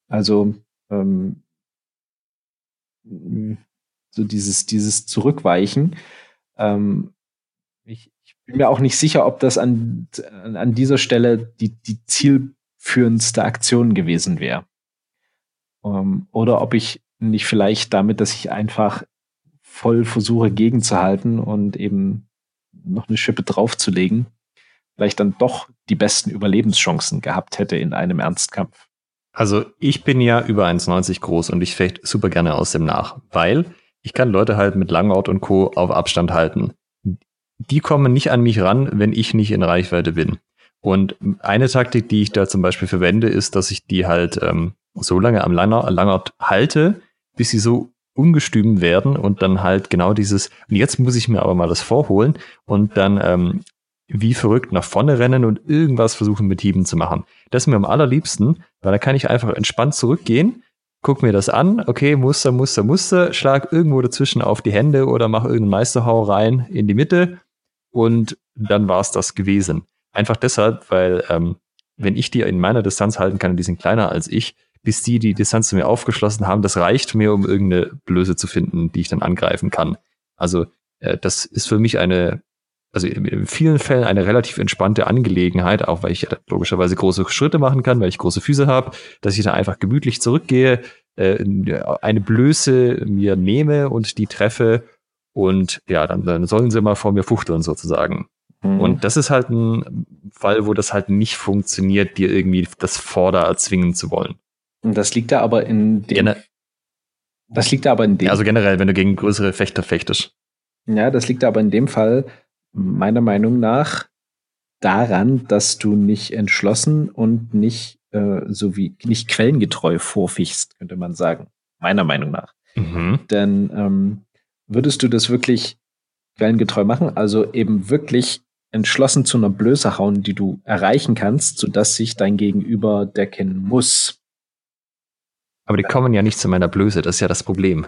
Also ähm, so dieses, dieses Zurückweichen. Ähm, ich, ich bin mir auch nicht sicher, ob das an, an dieser Stelle die, die zielführendste Aktion gewesen wäre. Ähm, oder ob ich nicht vielleicht damit, dass ich einfach voll versuche gegenzuhalten und eben noch eine Schippe draufzulegen, vielleicht dann doch die besten Überlebenschancen gehabt hätte in einem Ernstkampf.
Also ich bin ja über 1,90 groß und ich fecht super gerne aus dem Nach, weil ich kann Leute halt mit Langort und Co. auf Abstand halten. Die kommen nicht an mich ran, wenn ich nicht in Reichweite bin. Und eine Taktik, die ich da zum Beispiel verwende, ist, dass ich die halt ähm, so lange am Langort halte, bis sie so ungestüm werden und dann halt genau dieses, und jetzt muss ich mir aber mal das vorholen und dann ähm, wie verrückt nach vorne rennen und irgendwas versuchen mit Hieben zu machen. Das ist mir am allerliebsten, weil da kann ich einfach entspannt zurückgehen, guck mir das an, okay, Muster, Muster, Muster, schlag irgendwo dazwischen auf die Hände oder mach irgendeinen Meisterhau rein in die Mitte und dann war es das gewesen. Einfach deshalb, weil ähm, wenn ich die in meiner Distanz halten kann, die sind kleiner als ich, bis die die Distanz zu mir aufgeschlossen haben, das reicht mir, um irgendeine Blöße zu finden, die ich dann angreifen kann. Also äh, das ist für mich eine, also in vielen Fällen eine relativ entspannte Angelegenheit, auch weil ich ja logischerweise große Schritte machen kann, weil ich große Füße habe, dass ich da einfach gemütlich zurückgehe, äh, eine Blöße mir nehme und die treffe und ja, dann, dann sollen sie mal vor mir fuchteln sozusagen. Mhm. Und das ist halt ein Fall, wo das halt nicht funktioniert, dir irgendwie das Vorder erzwingen zu wollen.
Und das liegt da aber in dem. Gener das liegt da aber in dem.
Also generell, wenn du gegen größere Fechter fechtest.
Ja, das liegt aber in dem Fall meiner Meinung nach daran, dass du nicht entschlossen und nicht äh, so wie nicht quellengetreu vorfichst, könnte man sagen. Meiner Meinung nach. Mhm. Denn ähm, würdest du das wirklich quellengetreu machen, also eben wirklich entschlossen zu einer Blöße hauen, die du erreichen kannst, sodass sich dein Gegenüber decken muss,
aber die kommen ja nicht zu meiner Blöße, das ist ja das Problem.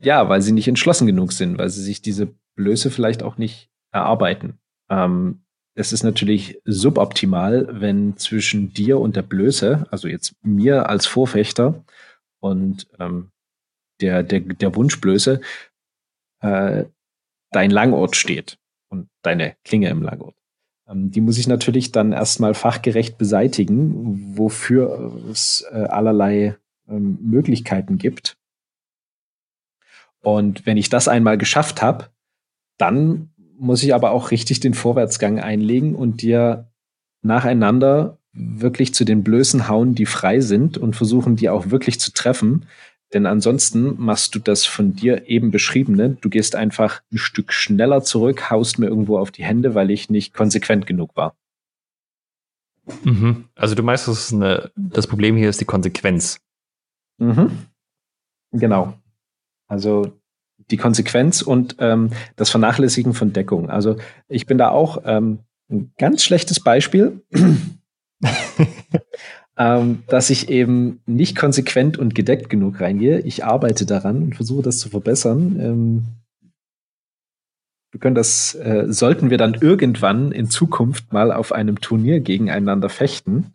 Ja, weil sie nicht entschlossen genug sind, weil sie sich diese Blöße vielleicht auch nicht erarbeiten. Ähm, es ist natürlich suboptimal, wenn zwischen dir und der Blöße, also jetzt mir als Vorfechter und ähm, der, der, der Wunschblöße, äh, dein Langort steht und deine Klinge im Langort. Ähm, die muss ich natürlich dann erstmal fachgerecht beseitigen, wofür es äh, allerlei ähm, Möglichkeiten gibt. Und wenn ich das einmal geschafft habe, dann muss ich aber auch richtig den Vorwärtsgang einlegen und dir nacheinander wirklich zu den Blößen hauen, die frei sind und versuchen, die auch wirklich zu treffen. Denn ansonsten machst du das von dir eben beschriebene. Du gehst einfach ein Stück schneller zurück, haust mir irgendwo auf die Hände, weil ich nicht konsequent genug war.
Mhm. Also du meinst, das, eine, das Problem hier ist die Konsequenz.
Mhm. Genau. Also die Konsequenz und ähm, das Vernachlässigen von Deckung. Also ich bin da auch ähm, ein ganz schlechtes Beispiel, ähm, dass ich eben nicht konsequent und gedeckt genug reingehe. Ich arbeite daran und versuche das zu verbessern. Ähm, wir können das, äh, sollten wir dann irgendwann in Zukunft mal auf einem Turnier gegeneinander fechten,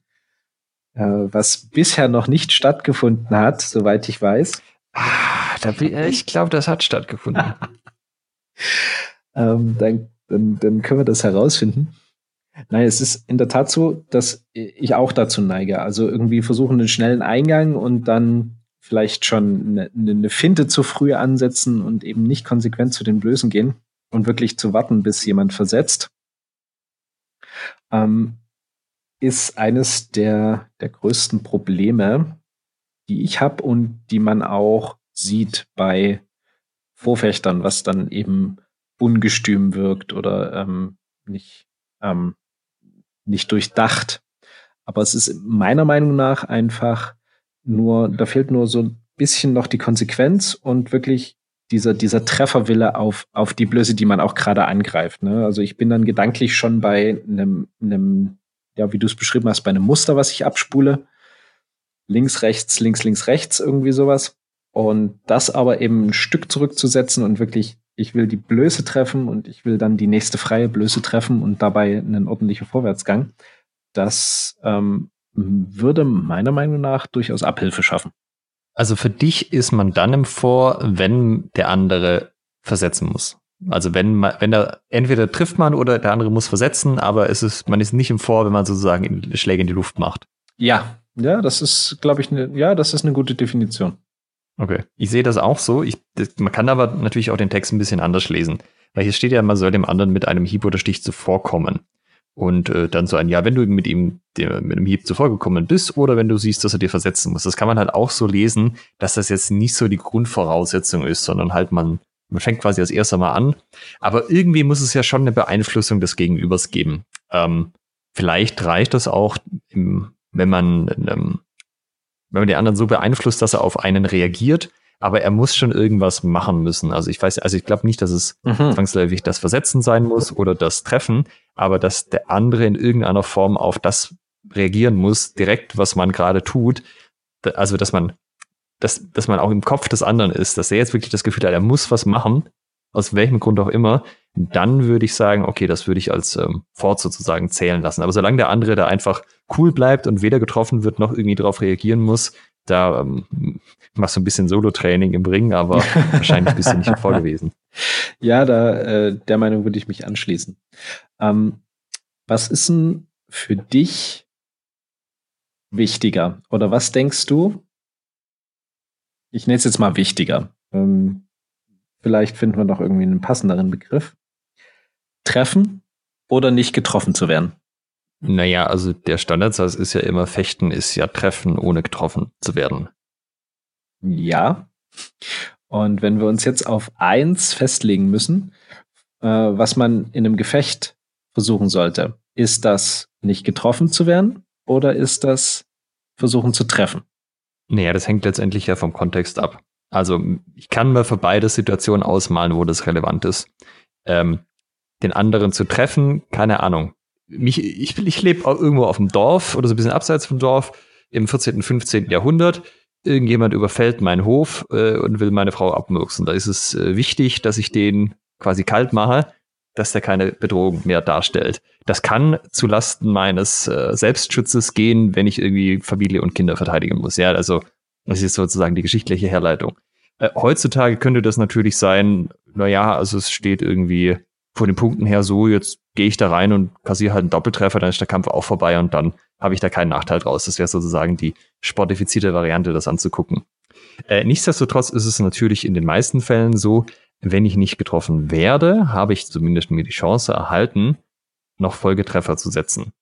was bisher noch nicht stattgefunden hat, soweit ich weiß.
Ah, da, ich glaube, das hat stattgefunden.
ähm, dann, dann, dann können wir das herausfinden. Nein, es ist in der Tat so, dass ich auch dazu neige. Also irgendwie versuchen einen schnellen Eingang und dann vielleicht schon eine, eine Finte zu früh ansetzen und eben nicht konsequent zu den Blößen gehen und wirklich zu warten, bis jemand versetzt. Ähm, ist eines der, der größten Probleme, die ich habe und die man auch sieht bei Vorfechtern, was dann eben ungestüm wirkt oder ähm, nicht, ähm, nicht durchdacht. Aber es ist meiner Meinung nach einfach nur, da fehlt nur so ein bisschen noch die Konsequenz und wirklich dieser, dieser Trefferwille auf, auf die Blöße, die man auch gerade angreift. Ne? Also ich bin dann gedanklich schon bei einem, einem ja, wie du es beschrieben hast, bei einem Muster, was ich abspule. Links, rechts, links, links, rechts, irgendwie sowas. Und das aber eben ein Stück zurückzusetzen und wirklich, ich will die Blöße treffen und ich will dann die nächste freie Blöße treffen und dabei einen ordentlichen Vorwärtsgang. Das ähm, würde meiner Meinung nach durchaus Abhilfe schaffen.
Also für dich ist man dann im Vor, wenn der andere versetzen muss. Also wenn man, wenn da entweder trifft man oder der andere muss versetzen, aber es ist, man ist nicht im Vor, wenn man sozusagen Schläge in die Luft macht.
Ja, ja, das ist, glaube ich, ne, ja, das ist eine gute Definition.
Okay. Ich sehe das auch so. Ich, das, man kann aber natürlich auch den Text ein bisschen anders lesen. Weil hier steht ja, man soll dem anderen mit einem Hieb oder Stich zuvorkommen. Und äh, dann so ein, ja, wenn du mit ihm dem, mit einem Hieb zuvorgekommen bist oder wenn du siehst, dass er dir versetzen muss. Das kann man halt auch so lesen, dass das jetzt nicht so die Grundvoraussetzung ist, sondern halt man, man fängt quasi als erster mal an. Aber irgendwie muss es ja schon eine Beeinflussung des Gegenübers geben. Ähm, vielleicht reicht das auch, im, wenn man ähm, wenn man den anderen so beeinflusst, dass er auf einen reagiert, aber er muss schon irgendwas machen müssen. Also ich weiß, also ich glaube nicht, dass es mhm. zwangsläufig das Versetzen sein muss oder das Treffen, aber dass der andere in irgendeiner Form auf das reagieren muss, direkt, was man gerade tut. Also, dass man, dass, dass man auch im Kopf des anderen ist, dass er jetzt wirklich das Gefühl hat, er muss was machen, aus welchem Grund auch immer, dann würde ich sagen, okay, das würde ich als ähm, Fort sozusagen zählen lassen. Aber solange der andere da einfach cool bleibt und weder getroffen wird noch irgendwie darauf reagieren muss, da ähm, machst du ein bisschen Solo-Training im Ring, aber wahrscheinlich bist du nicht vor gewesen.
Ja, da äh, der Meinung würde ich mich anschließen. Ähm, was ist denn für dich wichtiger? Oder was denkst du? Ich nenne es jetzt mal wichtiger. Ähm, vielleicht finden wir noch irgendwie einen passenderen Begriff. Treffen oder nicht getroffen zu werden?
Naja, also der Standardsatz ist ja immer, Fechten ist ja Treffen, ohne getroffen zu werden.
Ja. Und wenn wir uns jetzt auf eins festlegen müssen, äh, was man in einem Gefecht versuchen sollte, ist das nicht getroffen zu werden oder ist das versuchen zu treffen?
Naja, das hängt letztendlich ja vom Kontext ab. Also ich kann mir für beide Situationen ausmalen, wo das relevant ist. Ähm, den anderen zu treffen, keine Ahnung mich, ich, ich lebe irgendwo auf dem Dorf oder so ein bisschen abseits vom Dorf im 14., 15. Jahrhundert. Irgendjemand überfällt meinen Hof äh, und will meine Frau abmurksen. Da ist es äh, wichtig, dass ich den quasi kalt mache, dass der keine Bedrohung mehr darstellt. Das kann zu Lasten meines äh, Selbstschutzes gehen, wenn ich irgendwie Familie und Kinder verteidigen muss. Ja, also das ist sozusagen die geschichtliche Herleitung. Äh, heutzutage könnte das natürlich sein, naja, also es steht irgendwie von den Punkten her so, jetzt gehe ich da rein und kassiere halt einen Doppeltreffer, dann ist der Kampf auch vorbei und dann habe ich da keinen Nachteil draus. Das wäre sozusagen die sportifizierte Variante, das anzugucken. Äh, nichtsdestotrotz ist es natürlich in den meisten Fällen so, wenn ich nicht getroffen werde, habe ich zumindest mir die Chance erhalten, noch Folgetreffer zu setzen.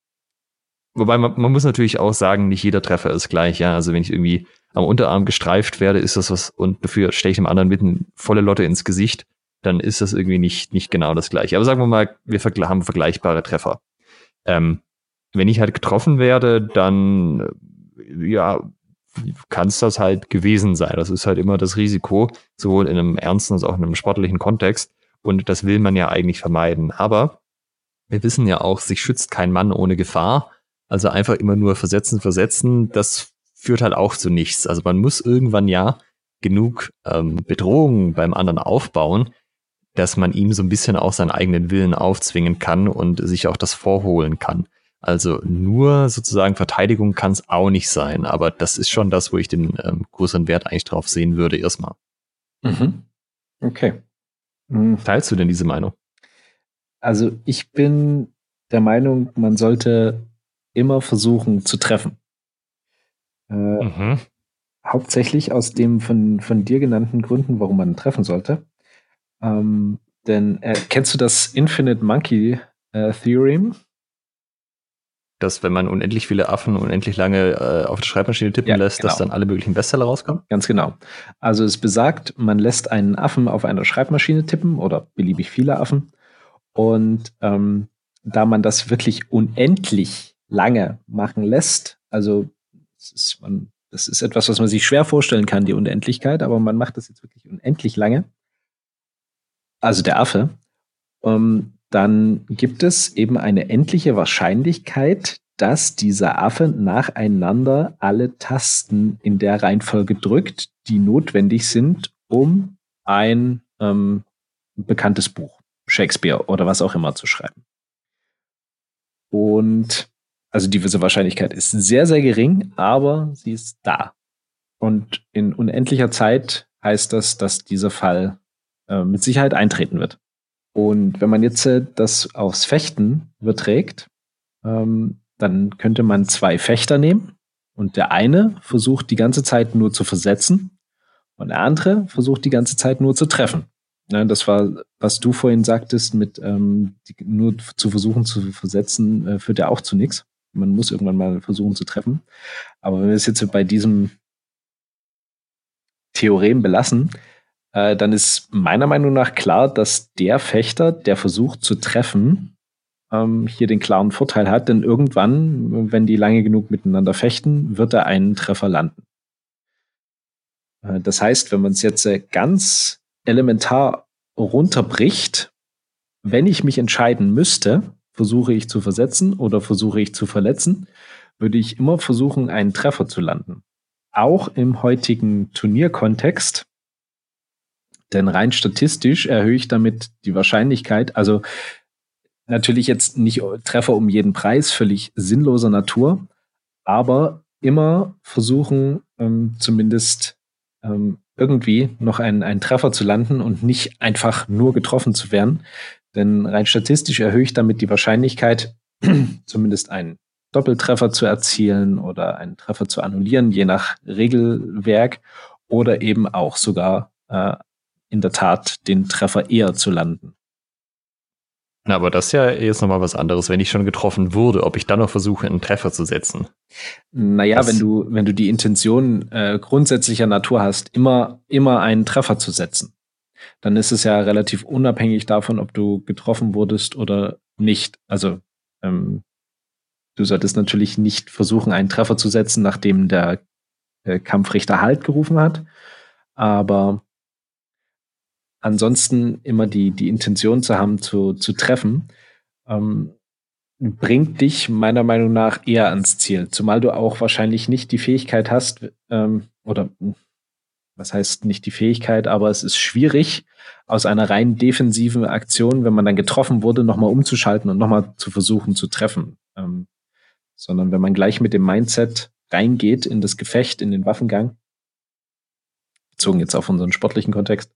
Wobei man, man muss natürlich auch sagen, nicht jeder Treffer ist gleich. Ja, also wenn ich irgendwie am Unterarm gestreift werde, ist das was und dafür steche ich dem anderen mitten volle Lotte ins Gesicht dann ist das irgendwie nicht, nicht genau das gleiche. Aber sagen wir mal, wir haben vergleichbare Treffer. Ähm, wenn ich halt getroffen werde, dann äh, ja, kann es das halt gewesen sein. Das ist halt immer das Risiko, sowohl in einem ernsten als auch in einem sportlichen Kontext. Und das will man ja eigentlich vermeiden. Aber wir wissen ja auch, sich schützt kein Mann ohne Gefahr. Also einfach immer nur versetzen, versetzen, das führt halt auch zu nichts. Also man muss irgendwann ja genug ähm, Bedrohungen beim anderen aufbauen, dass man ihm so ein bisschen auch seinen eigenen Willen aufzwingen kann und sich auch das vorholen kann. Also nur sozusagen Verteidigung kann es auch nicht sein, aber das ist schon das, wo ich den ähm, größeren Wert eigentlich drauf sehen würde erstmal.
Mhm. Okay.
Mhm. Teilst du denn diese Meinung?
Also ich bin der Meinung, man sollte immer versuchen zu treffen. Äh, mhm. Hauptsächlich aus dem von, von dir genannten Gründen, warum man treffen sollte. Ähm, denn äh, kennst du das Infinite Monkey äh, Theorem?
Dass, wenn man unendlich viele Affen unendlich lange äh, auf der Schreibmaschine tippen ja, lässt, genau. dass dann alle möglichen Bestseller rauskommen?
Ganz genau. Also es besagt, man lässt einen Affen auf einer Schreibmaschine tippen oder beliebig viele Affen. Und ähm, da man das wirklich unendlich lange machen lässt, also das ist, man, das ist etwas, was man sich schwer vorstellen kann, die Unendlichkeit, aber man macht das jetzt wirklich unendlich lange, also der Affe, ähm, dann gibt es eben eine endliche Wahrscheinlichkeit, dass dieser Affe nacheinander alle Tasten in der Reihenfolge drückt, die notwendig sind, um ein ähm, bekanntes Buch, Shakespeare oder was auch immer zu schreiben. Und also diese Wahrscheinlichkeit ist sehr, sehr gering, aber sie ist da. Und in unendlicher Zeit heißt das, dass dieser Fall äh, mit Sicherheit eintreten wird. Und wenn man jetzt äh, das aufs Fechten überträgt, ähm, dann könnte man zwei Fechter nehmen und der eine versucht die ganze Zeit nur zu versetzen und der andere versucht die ganze Zeit nur zu treffen. Ja, das war, was du vorhin sagtest, mit ähm, die, nur zu versuchen zu versetzen, äh, führt ja auch zu nichts. Man muss irgendwann mal versuchen zu treffen. Aber wenn wir es jetzt bei diesem Theorem belassen, äh, dann ist meiner Meinung nach klar, dass der Fechter, der versucht zu treffen, ähm, hier den klaren Vorteil hat, denn irgendwann, wenn die lange genug miteinander fechten, wird er einen Treffer landen. Äh, das heißt, wenn man es jetzt äh, ganz elementar runterbricht, wenn ich mich entscheiden müsste, versuche ich zu versetzen oder versuche ich zu verletzen, würde ich immer versuchen, einen Treffer zu landen. Auch im heutigen Turnierkontext, denn rein statistisch erhöhe ich damit die Wahrscheinlichkeit, also natürlich jetzt nicht Treffer um jeden Preis, völlig sinnloser Natur, aber immer versuchen, ähm, zumindest ähm, irgendwie noch einen, einen Treffer zu landen und nicht einfach nur getroffen zu werden. Denn rein statistisch erhöhe ich damit die Wahrscheinlichkeit, zumindest einen Doppeltreffer zu erzielen oder einen Treffer zu annullieren, je nach Regelwerk, oder eben auch sogar äh, in der Tat den Treffer eher zu landen.
Na, aber das ist ja jetzt nochmal was anderes, wenn ich schon getroffen wurde, ob ich dann noch versuche, einen Treffer zu setzen.
Naja, das wenn du, wenn du die Intention äh, grundsätzlicher Natur hast, immer, immer einen Treffer zu setzen, dann ist es ja relativ unabhängig davon, ob du getroffen wurdest oder nicht. Also ähm, du solltest natürlich nicht versuchen, einen Treffer zu setzen, nachdem der äh, Kampfrichter Halt gerufen hat. Aber ansonsten immer die, die Intention zu haben, zu, zu treffen, ähm, bringt dich meiner Meinung nach eher ans Ziel. Zumal du auch wahrscheinlich nicht die Fähigkeit hast, ähm, oder was heißt nicht die Fähigkeit, aber es ist schwierig, aus einer rein defensiven Aktion, wenn man dann getroffen wurde, nochmal umzuschalten und nochmal zu versuchen zu treffen. Ähm, sondern wenn man gleich mit dem Mindset reingeht in das Gefecht, in den Waffengang, bezogen jetzt auf unseren sportlichen Kontext,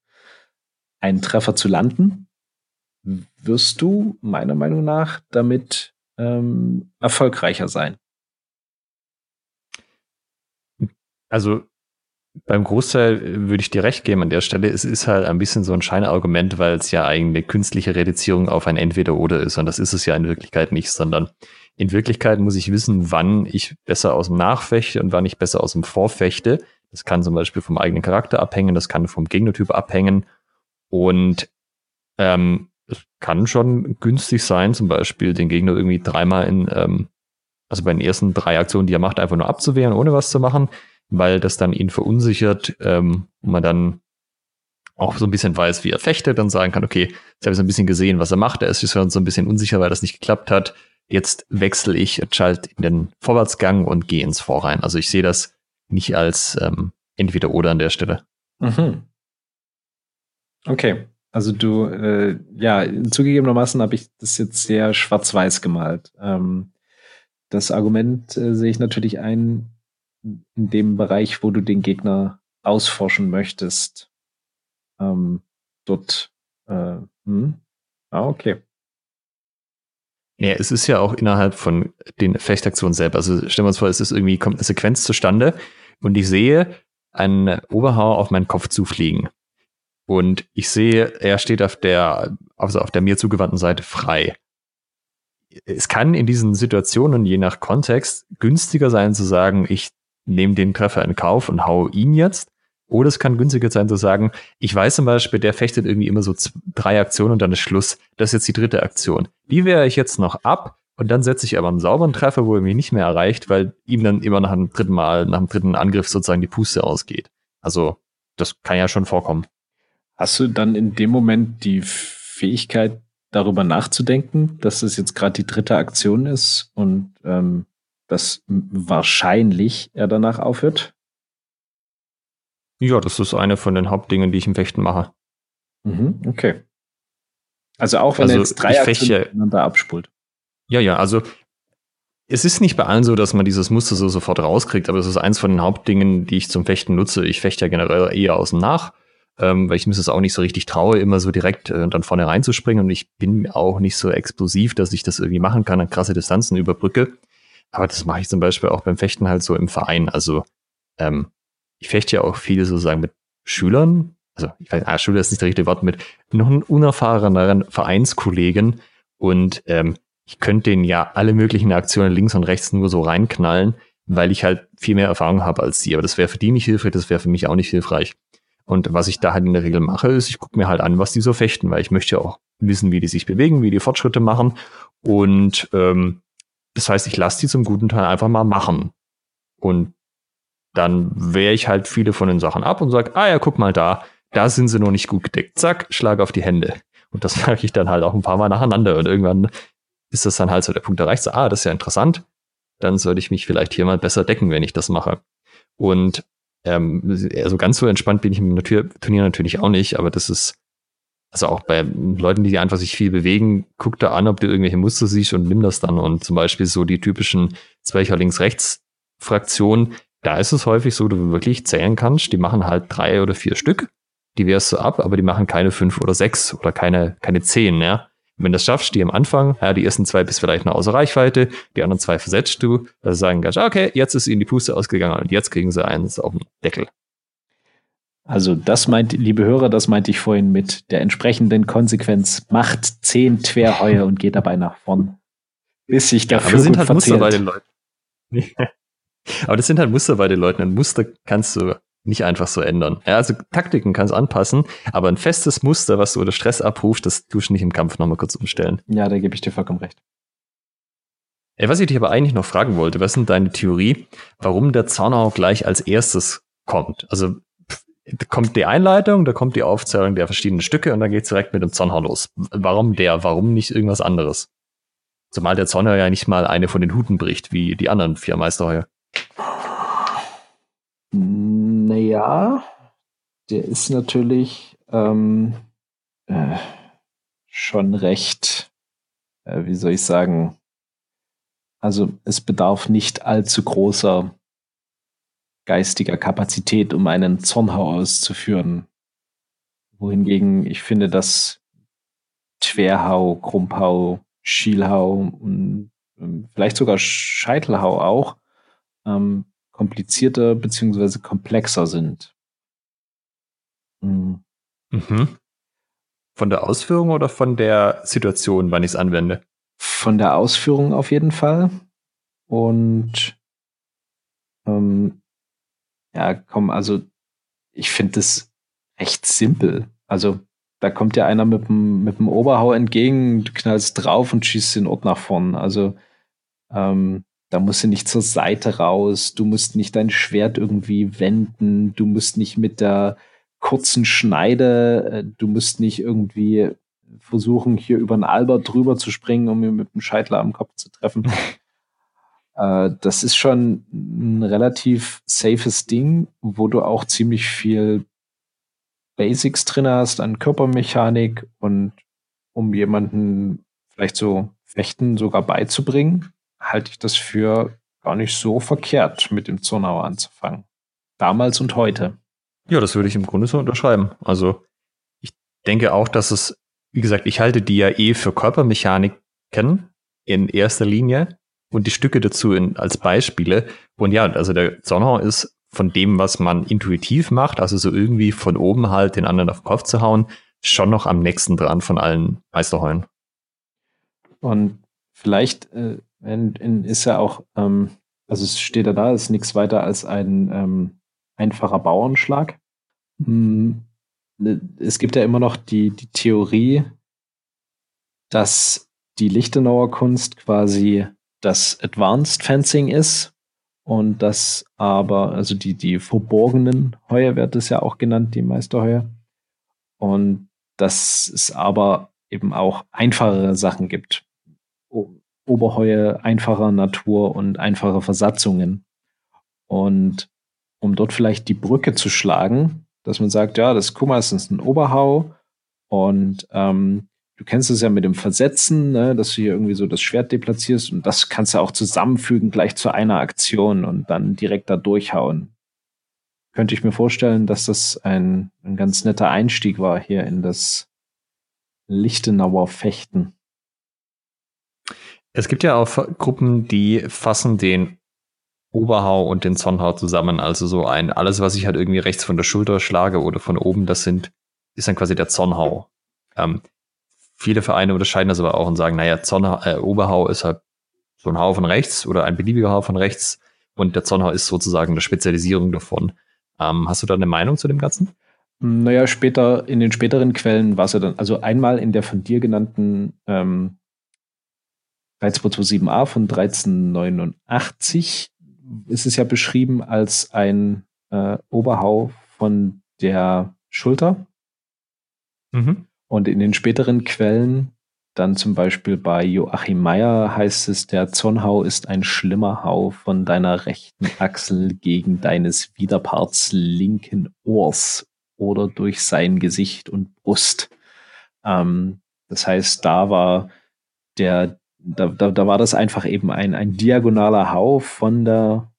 einen Treffer zu landen, wirst du meiner Meinung nach damit ähm, erfolgreicher sein.
Also beim Großteil würde ich dir recht geben an der Stelle. Es ist halt ein bisschen so ein Scheinargument, weil es ja eigentlich eine künstliche Reduzierung auf ein Entweder-Oder ist. Und das ist es ja in Wirklichkeit nicht, sondern in Wirklichkeit muss ich wissen, wann ich besser aus dem Nachfechte und wann ich besser aus dem Vorfechte. Das kann zum Beispiel vom eigenen Charakter abhängen, das kann vom Gegnertyp abhängen und ähm, es kann schon günstig sein, zum Beispiel den Gegner irgendwie dreimal in, ähm, also bei den ersten drei Aktionen, die er macht, einfach nur abzuwehren, ohne was zu machen, weil das dann ihn verunsichert ähm, und man dann auch so ein bisschen weiß, wie er fechtet, dann sagen kann, okay, jetzt habe ich so ein bisschen gesehen, was er macht, er ist schon so ein bisschen unsicher, weil das nicht geklappt hat. Jetzt wechsle ich, schalte in den Vorwärtsgang und gehe ins Vorrein. Also ich sehe das nicht als ähm, entweder oder an der Stelle.
Mhm. Okay. Also du, äh, ja, zugegebenermaßen habe ich das jetzt sehr schwarz-weiß gemalt. Ähm, das Argument äh, sehe ich natürlich ein in dem Bereich, wo du den Gegner ausforschen möchtest. Ähm, dort, äh, hm? Ah, okay.
Ja, es ist ja auch innerhalb von den Fechtaktionen selber. Also stellen wir uns vor, es ist irgendwie, kommt eine Sequenz zustande und ich sehe einen Oberhauer auf meinen Kopf zufliegen. Und ich sehe, er steht auf der, also auf der mir zugewandten Seite frei. Es kann in diesen Situationen, je nach Kontext, günstiger sein zu sagen, ich nehme den Treffer in Kauf und hau ihn jetzt. Oder es kann günstiger sein zu sagen, ich weiß zum Beispiel, der fechtet irgendwie immer so drei Aktionen und dann ist Schluss. Das ist jetzt die dritte Aktion. Die wehre ich jetzt noch ab und dann setze ich aber einen sauberen Treffer, wo er mich nicht mehr erreicht, weil ihm dann immer nach dem dritten Mal, nach dem dritten Angriff sozusagen die Puste ausgeht. Also, das kann ja schon vorkommen.
Hast du dann in dem Moment die Fähigkeit, darüber nachzudenken, dass es jetzt gerade die dritte Aktion ist und ähm, dass wahrscheinlich er danach aufhört?
Ja, das ist eine von den Hauptdingen, die ich im Fechten mache.
Mhm, okay. Also auch wenn also er jetzt drei Aktionen miteinander abspult.
Ja, ja, also es ist nicht bei allen so, dass man dieses Muster so sofort rauskriegt, aber es ist eins von den Hauptdingen, die ich zum Fechten nutze. Ich fechte ja generell eher aus dem Nach ähm, weil ich mir das auch nicht so richtig traue, immer so direkt äh, dann vorne reinzuspringen. Und ich bin auch nicht so explosiv, dass ich das irgendwie machen kann, an krasse Distanzen überbrücke. Aber das mache ich zum Beispiel auch beim Fechten halt so im Verein. Also ähm, ich fechte ja auch viel sozusagen mit Schülern. Also ich weiß, ah, Schüler ist nicht das richtige Wort, mit noch unerfahreneren Vereinskollegen. Und ähm, ich könnte denen ja alle möglichen Aktionen links und rechts nur so reinknallen, weil ich halt viel mehr Erfahrung habe als sie. Aber das wäre für die nicht hilfreich, das wäre für mich auch nicht hilfreich. Und was ich da halt in der Regel mache, ist, ich gucke mir halt an, was die so fechten, weil ich möchte ja auch wissen, wie die sich bewegen, wie die Fortschritte machen. Und ähm, das heißt, ich lasse die zum guten Teil einfach mal machen. Und dann wehre ich halt viele von den Sachen ab und sage, ah ja, guck mal da, da sind sie noch nicht gut gedeckt. Zack, schlag auf die Hände. Und das mache ich dann halt auch ein paar Mal nacheinander. Und irgendwann ist das dann halt so der Punkt erreicht, so, ah, das ist ja interessant. Dann sollte ich mich vielleicht hier mal besser decken, wenn ich das mache. Und ähm, also ganz so entspannt bin ich im Natur Turnier natürlich auch nicht, aber das ist, also auch bei Leuten, die einfach sich viel bewegen, guck da an, ob du irgendwelche Muster siehst und nimm das dann. Und zum Beispiel so die typischen Zweicher links-rechts-Fraktionen, da ist es häufig so, du wirklich zählen kannst, die machen halt drei oder vier Stück, die wehrst du ab, aber die machen keine fünf oder sechs oder keine, keine zehn, ja wenn du das schaffst, die am Anfang, ja, die ersten zwei bist vielleicht noch außer Reichweite, die anderen zwei versetzt du, also sagen kannst, okay, jetzt ist ihnen die Puste ausgegangen und jetzt kriegen sie eins auf den Deckel.
Also das meint, liebe Hörer, das meinte ich vorhin mit der entsprechenden Konsequenz. Macht zehn Twerheue und geht dabei nach vorn. Bis sich dafür ja, aber
sind halt Muster bei den Leuten. aber das sind halt Muster bei den Leuten. Ein Muster kannst du nicht einfach so ändern. Ja, also Taktiken kannst anpassen, aber ein festes Muster, was du unter Stress abrufst, das tust du nicht im Kampf nochmal kurz umstellen.
Ja, da gebe ich dir vollkommen recht.
Ey, was ich dich aber eigentlich noch fragen wollte, was ist deine Theorie, warum der Zornau gleich als erstes kommt? Also da kommt die Einleitung, da kommt die Aufzählung der verschiedenen Stücke und dann geht's direkt mit dem Zornhau los. Warum der? Warum nicht irgendwas anderes? Zumal der Zornhau ja nicht mal eine von den Huten bricht, wie die anderen vier Meisterheuer.
Naja, der ist natürlich ähm, äh, schon recht, äh, wie soll ich sagen, also es bedarf nicht allzu großer geistiger Kapazität, um einen Zornhau auszuführen. Wohingegen ich finde, dass Twerhau, Krumpau, Schielhau und ähm, vielleicht sogar Scheitelhau auch ähm, komplizierter beziehungsweise komplexer sind.
Mhm. Mhm. Von der Ausführung oder von der Situation, wann ich es anwende?
Von der Ausführung auf jeden Fall. Und ähm, ja, komm, also ich finde das echt simpel. Also da kommt ja einer mit dem, mit dem Oberhau entgegen, du knallst drauf und schießt den Ort nach vorn. Also ähm, da musst du nicht zur Seite raus, du musst nicht dein Schwert irgendwie wenden, du musst nicht mit der kurzen Schneide, äh, du musst nicht irgendwie versuchen, hier über einen Albert drüber zu springen, um ihn mit dem Scheitler am Kopf zu treffen. äh, das ist schon ein relativ safes Ding, wo du auch ziemlich viel Basics drin hast an Körpermechanik und um jemanden vielleicht so Fechten sogar beizubringen halte ich das für gar nicht so verkehrt, mit dem Zonauer anzufangen. Damals und heute.
Ja, das würde ich im Grunde so unterschreiben. Also ich denke auch, dass es, wie gesagt, ich halte die ja eh für Körpermechaniken in erster Linie und die Stücke dazu in, als Beispiele. Und ja, also der Zonau ist von dem, was man intuitiv macht, also so irgendwie von oben halt den anderen auf den Kopf zu hauen, schon noch am nächsten dran von allen Meisterheulen.
Und vielleicht äh, ist ja auch, ähm, also es steht ja da, ist nichts weiter als ein ähm, einfacher Bauernschlag. Hm, ne, es gibt ja immer noch die, die Theorie, dass die Lichtenauer Kunst quasi das Advanced Fencing ist und das aber, also die, die verborgenen Heuer wird es ja auch genannt, die Meisterheuer. Und dass es aber eben auch einfachere Sachen gibt. Oberheue einfacher Natur und einfache Versatzungen. Und um dort vielleicht die Brücke zu schlagen, dass man sagt, ja, das das ist ein Oberhau und ähm, du kennst es ja mit dem Versetzen, ne, dass du hier irgendwie so das Schwert deplatzierst und das kannst du auch zusammenfügen gleich zu einer Aktion und dann direkt da durchhauen. könnte ich mir vorstellen, dass das ein, ein ganz netter Einstieg war hier in das Lichtenauer Fechten.
Es gibt ja auch Gruppen, die fassen den Oberhau und den Zornhau zusammen. Also so ein, alles, was ich halt irgendwie rechts von der Schulter schlage oder von oben, das sind, ist dann quasi der Zornhau. Ähm, viele Vereine unterscheiden das aber auch und sagen, naja, Zornhau, äh, Oberhau ist halt so ein Hau von rechts oder ein beliebiger Hau von rechts und der Zornhau ist sozusagen eine Spezialisierung davon. Ähm, hast du da eine Meinung zu dem Ganzen?
Naja, später, in den späteren Quellen war es ja dann, also einmal in der von dir genannten ähm, 13227a von 1389 ist es ja beschrieben als ein äh, Oberhau von der Schulter. Mhm. Und in den späteren Quellen, dann zum Beispiel bei Joachim Meyer, heißt es, der Zornhau ist ein schlimmer Hau von deiner rechten Achsel gegen deines Widerparts linken Ohrs oder durch sein Gesicht und Brust. Ähm, das heißt, da war der, da, da, da war das einfach eben ein, ein diagonaler Hau von der,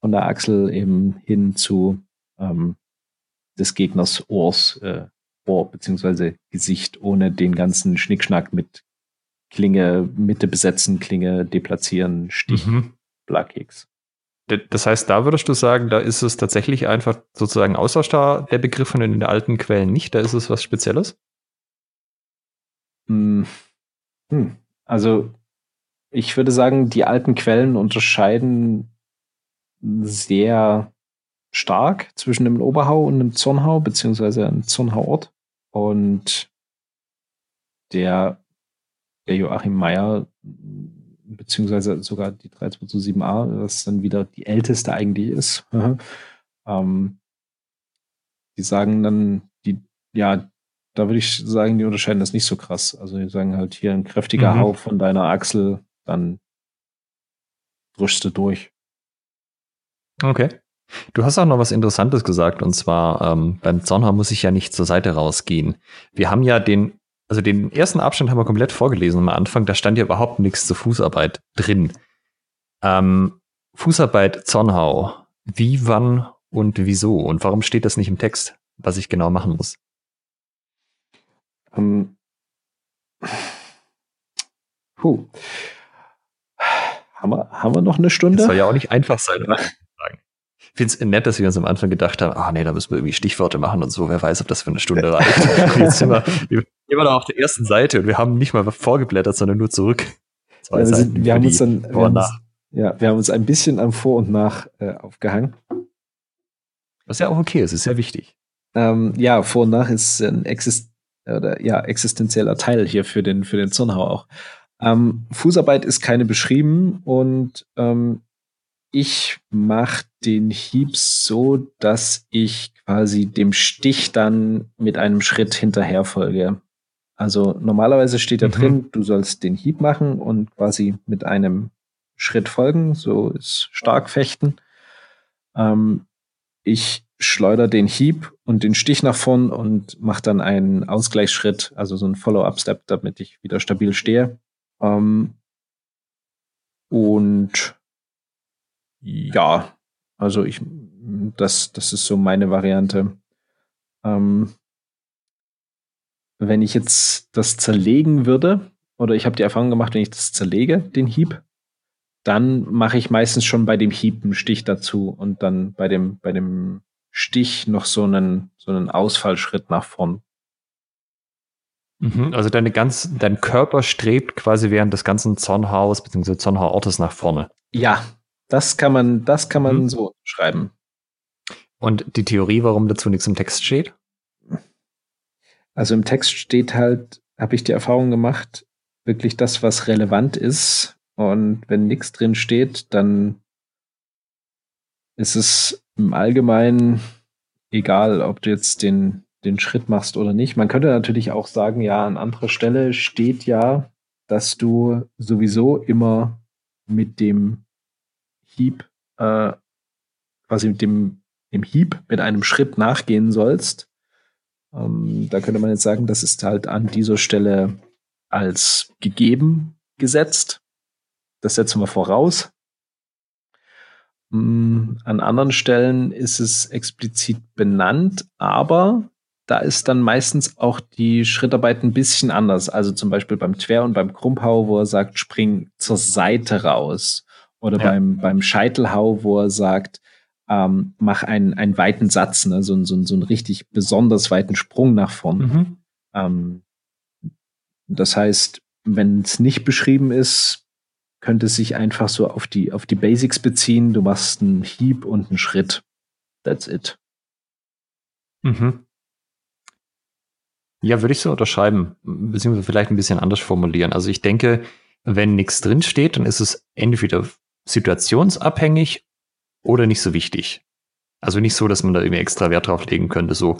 von der Achsel eben hin zu ähm, des Gegners Ohrs, äh, Ohr beziehungsweise Gesicht ohne den ganzen Schnickschnack mit Klinge Mitte besetzen, Klinge deplatzieren, Stich, mhm. Blackkeks.
Das heißt, da würdest du sagen, da ist es tatsächlich einfach sozusagen Austausch da der Begriffe in den alten Quellen nicht, da ist es was Spezielles?
Hm. Hm. Also ich würde sagen, die alten Quellen unterscheiden sehr stark zwischen dem Oberhau und dem Zornhau, beziehungsweise einem Zornhauort. Und der, der Joachim Meyer beziehungsweise sogar die 3227a, was dann wieder die älteste eigentlich ist. ähm, die sagen dann, die, ja, da würde ich sagen, die unterscheiden das nicht so krass. Also die sagen halt hier ein kräftiger mhm. Hau von deiner Achsel, dann drückst du durch.
Okay. Du hast auch noch was Interessantes gesagt, und zwar ähm, beim Zornhau muss ich ja nicht zur Seite rausgehen. Wir haben ja den also den ersten Abschnitt haben wir komplett vorgelesen am Anfang, da stand ja überhaupt nichts zur Fußarbeit drin. Ähm, Fußarbeit Zornhau. Wie, wann und wieso? Und warum steht das nicht im Text, was ich genau machen muss?
Ähm, puh. Haben wir, haben wir noch eine Stunde? Das
soll ja auch nicht einfach sein, oder? Ich finde es nett, dass wir uns am Anfang gedacht haben, ah nee, da müssen wir irgendwie Stichworte machen und so, wer weiß, ob das für eine Stunde reicht. jetzt sind wir, wir immer noch auf der ersten Seite und wir haben nicht mal vorgeblättert, sondern nur zurück.
Ja, wir, sind, wir haben uns dann, wir haben uns, ja, wir haben uns ein bisschen am Vor und Nach äh, aufgehangen.
Was ja auch okay ist, ist sehr wichtig.
Ähm, ja, Vor und Nach ist ein Exist oder, ja, existenzieller Teil hier für den, für den Zornhau auch. Ähm, Fußarbeit ist keine beschrieben und ähm, ich mache den Hieb so, dass ich quasi dem Stich dann mit einem Schritt hinterher folge. Also normalerweise steht da mhm. drin, du sollst den Hieb machen und quasi mit einem Schritt folgen. So ist stark fechten. Ähm, ich schleuder den Hieb und den Stich nach vorn und mache dann einen Ausgleichsschritt, also so einen Follow-up-Step, damit ich wieder stabil stehe. Ähm, und ja, also ich, das, das ist so meine Variante. Ähm, wenn ich jetzt das zerlegen würde, oder ich habe die Erfahrung gemacht, wenn ich das zerlege, den Hieb, dann mache ich meistens schon bei dem Hieb einen Stich dazu und dann bei dem, bei dem Stich noch so einen, so einen Ausfallschritt nach vorn.
Mhm, also deine ganz, dein Körper strebt quasi während des ganzen Zornhaus bzw. Zornhauortes nach vorne.
Ja, das kann man, das kann man mhm. so schreiben.
Und die Theorie, warum dazu nichts im Text steht?
Also im Text steht halt, habe ich die Erfahrung gemacht, wirklich das, was relevant ist. Und wenn nichts drin steht, dann ist es im Allgemeinen egal, ob du jetzt den, den Schritt machst oder nicht. Man könnte natürlich auch sagen, ja, an anderer Stelle steht ja, dass du sowieso immer mit dem Hieb, äh, quasi mit dem, dem Hieb mit einem Schritt nachgehen sollst. Ähm, da könnte man jetzt sagen, das ist halt an dieser Stelle als gegeben gesetzt. Das setzen wir voraus. Mm, an anderen Stellen ist es explizit benannt, aber da ist dann meistens auch die Schrittarbeit ein bisschen anders. Also zum Beispiel beim Twer und beim Krumpau, wo er sagt, spring zur Seite raus. Oder ja. beim, beim Scheitelhau, wo er sagt, ähm, mach einen, einen weiten Satz, ne? so, so, so einen richtig besonders weiten Sprung nach vorn. Mhm. Ähm, das heißt, wenn es nicht beschrieben ist, könnte es sich einfach so auf die, auf die Basics beziehen. Du machst einen Hieb und einen Schritt. That's it.
Mhm. Ja, würde ich so unterschreiben, beziehungsweise vielleicht ein bisschen anders formulieren. Also ich denke, wenn nichts drinsteht, dann ist es entweder situationsabhängig oder nicht so wichtig. Also nicht so, dass man da irgendwie extra Wert drauf legen könnte. So,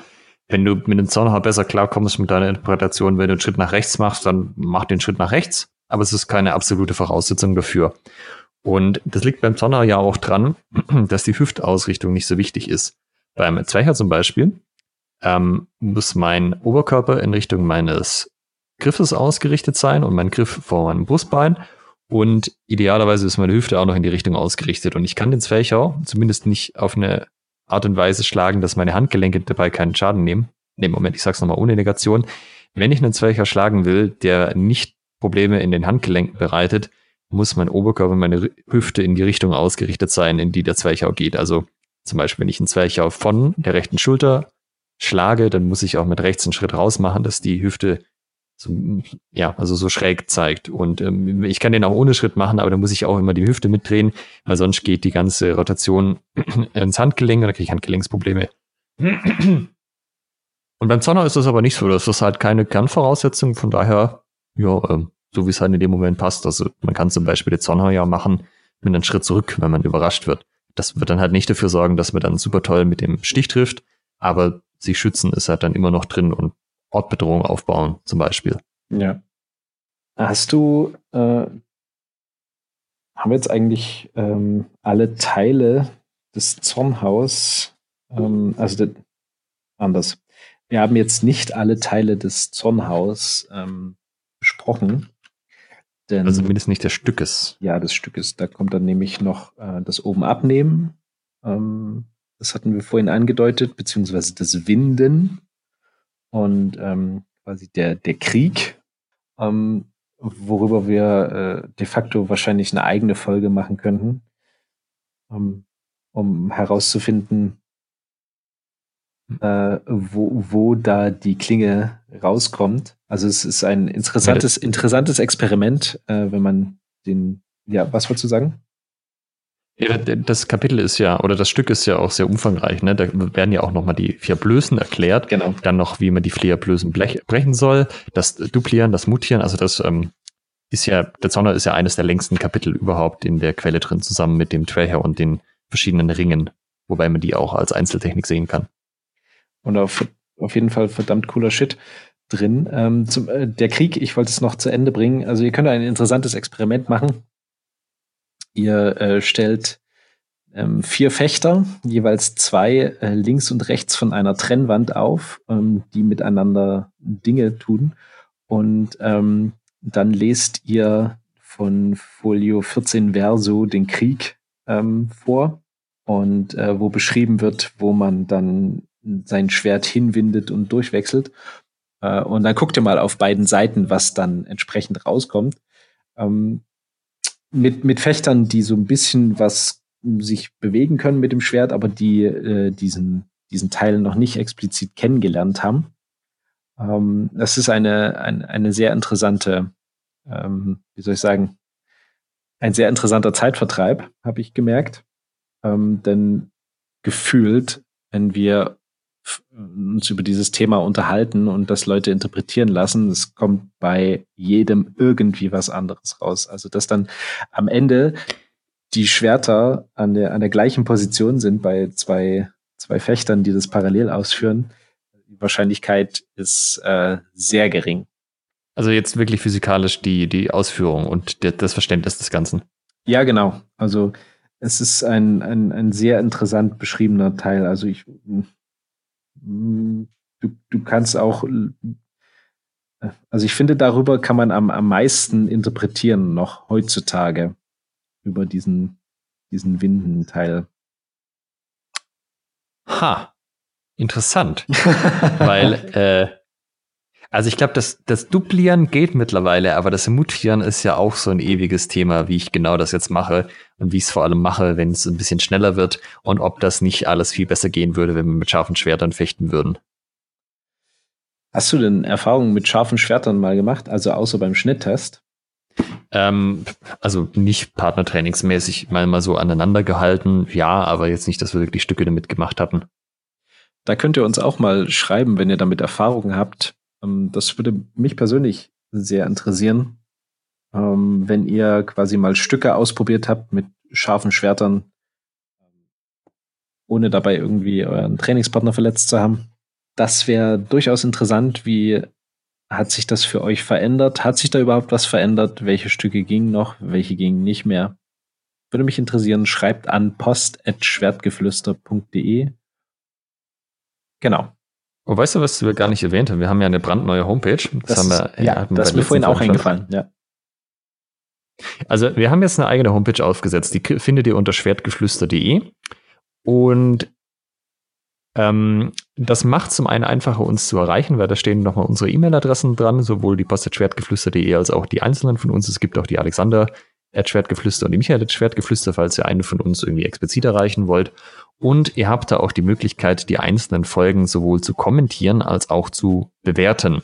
wenn du mit dem Zaunhauer besser klarkommst mit deiner Interpretation, wenn du einen Schritt nach rechts machst, dann mach den Schritt nach rechts aber es ist keine absolute Voraussetzung dafür. Und das liegt beim Zonner ja auch dran, dass die Hüftausrichtung nicht so wichtig ist. Beim Zweicher zum Beispiel ähm, muss mein Oberkörper in Richtung meines Griffes ausgerichtet sein und mein Griff vor meinem Brustbein. Und idealerweise ist meine Hüfte auch noch in die Richtung ausgerichtet. Und ich kann den Zwerchau zumindest nicht auf eine Art und Weise schlagen, dass meine Handgelenke dabei keinen Schaden nehmen. Ne, Moment, ich sag's nochmal ohne Negation. Wenn ich einen Zwercher schlagen will, der nicht Probleme in den Handgelenken bereitet, muss mein Oberkörper, meine Hüfte in die Richtung ausgerichtet sein, in die der Zwerchau geht. Also zum Beispiel, wenn ich einen Zwerchau von der rechten Schulter schlage, dann muss ich auch mit rechts einen Schritt raus machen, dass die Hüfte so, ja, also so schräg zeigt. Und ähm, ich kann den auch ohne Schritt machen, aber dann muss ich auch immer die Hüfte mitdrehen, weil sonst geht die ganze Rotation ins Handgelenk und dann kriege ich Handgelenksprobleme. Und beim Zonner ist das aber nicht so. Das ist halt keine Kernvoraussetzung. Von daher ja, ähm, so wie es halt in dem Moment passt. Also man kann zum Beispiel die Zonner ja machen mit einem Schritt zurück, wenn man überrascht wird. Das wird dann halt nicht dafür sorgen, dass man dann super toll mit dem Stich trifft, aber sich schützen ist halt dann immer noch drin und Ortbedrohung aufbauen zum Beispiel.
Ja. Hast du, äh, haben wir jetzt eigentlich ähm, alle Teile des Zornhaus, ähm, also de, anders. Wir haben jetzt nicht alle Teile des Zornhaus ähm, besprochen.
Denn, also zumindest nicht des Stückes.
Ja, des Stückes. Da kommt dann nämlich noch äh, das oben abnehmen. Ähm, das hatten wir vorhin angedeutet, beziehungsweise das Winden und ähm, quasi der, der Krieg, ähm, worüber wir äh, de facto wahrscheinlich eine eigene Folge machen könnten, ähm, um herauszufinden, äh, wo, wo da die Klinge rauskommt. Also es ist ein interessantes, interessantes Experiment, äh, wenn man den, ja, was wolltest du sagen?
Ja, das Kapitel ist ja, oder das Stück ist ja auch sehr umfangreich. Ne? Da werden ja auch nochmal die vier Blößen erklärt.
Genau.
Dann noch, wie man die vier Blößen brechen soll. Das Duplieren, das Mutieren, also das ähm, ist ja, der Zauner ist ja eines der längsten Kapitel überhaupt in der Quelle drin, zusammen mit dem Treasure und den verschiedenen Ringen. Wobei man die auch als Einzeltechnik sehen kann.
Und auf, auf jeden Fall verdammt cooler Shit drin. Ähm, zum, äh, der Krieg, ich wollte es noch zu Ende bringen. Also ihr könnt ein interessantes Experiment machen. Ihr äh, stellt ähm, vier Fechter, jeweils zwei äh, links und rechts von einer Trennwand auf, ähm, die miteinander Dinge tun. Und ähm, dann lest ihr von Folio 14 Verso den Krieg ähm, vor und äh, wo beschrieben wird, wo man dann sein Schwert hinwindet und durchwechselt. Äh, und dann guckt ihr mal auf beiden Seiten, was dann entsprechend rauskommt. Ähm, mit, mit Fechtern, die so ein bisschen was sich bewegen können mit dem Schwert, aber die äh, diesen, diesen Teil noch nicht explizit kennengelernt haben. Ähm, das ist eine, eine, eine sehr interessante, ähm, wie soll ich sagen, ein sehr interessanter Zeitvertreib, habe ich gemerkt. Ähm, denn gefühlt, wenn wir uns über dieses Thema unterhalten und das Leute interpretieren lassen. Es kommt bei jedem irgendwie was anderes raus. Also dass dann am Ende die Schwerter an der, an der gleichen Position sind bei zwei, zwei Fechtern, die das parallel ausführen. Die Wahrscheinlichkeit ist äh, sehr gering.
Also jetzt wirklich physikalisch die, die Ausführung und der, das Verständnis des Ganzen.
Ja, genau. Also es ist ein, ein, ein sehr interessant beschriebener Teil. Also ich du, du kannst auch, also ich finde, darüber kann man am, am meisten interpretieren noch heutzutage über diesen, diesen Windenteil.
Ha, interessant. Weil, äh, also ich glaube, das, das Duplieren geht mittlerweile, aber das Mutieren ist ja auch so ein ewiges Thema, wie ich genau das jetzt mache und wie ich es vor allem mache, wenn es ein bisschen schneller wird und ob das nicht alles viel besser gehen würde, wenn wir mit scharfen Schwertern fechten würden.
Hast du denn Erfahrungen mit scharfen Schwertern mal gemacht, also außer beim Schnitttest?
Ähm, also nicht partnertrainingsmäßig mal, mal so aneinander gehalten, ja, aber jetzt nicht, dass wir wirklich Stücke damit gemacht hatten.
Da könnt ihr uns auch mal schreiben, wenn ihr damit Erfahrungen habt. Ähm, das würde mich persönlich sehr interessieren, ähm, wenn ihr quasi mal Stücke ausprobiert habt mit scharfen Schwertern, ohne dabei irgendwie euren Trainingspartner verletzt zu haben. Das wäre durchaus interessant, wie hat sich das für euch verändert? Hat sich da überhaupt was verändert? Welche Stücke gingen noch? Welche gingen nicht mehr? Würde mich interessieren. Schreibt an post.schwertgeflüster.de. Genau.
Oh, weißt du, was wir gar nicht erwähnt haben? Wir haben ja eine brandneue Homepage.
Das, das haben wir, ja, das ist mir vorhin auch eingefallen. Ja.
Also wir haben jetzt eine eigene Homepage aufgesetzt. Die findet ihr unter schwertgeflüster.de. Und ähm, das macht zum einen einfacher, uns zu erreichen, weil da stehen nochmal unsere E-Mail-Adressen dran, sowohl die post.schwertgeflüster.de als auch die einzelnen von uns. Es gibt auch die Alexander Schwertgeflüster und die Michael Schwertgeflüster, falls ihr eine von uns irgendwie explizit erreichen wollt. Und ihr habt da auch die Möglichkeit, die einzelnen Folgen sowohl zu kommentieren als auch zu bewerten.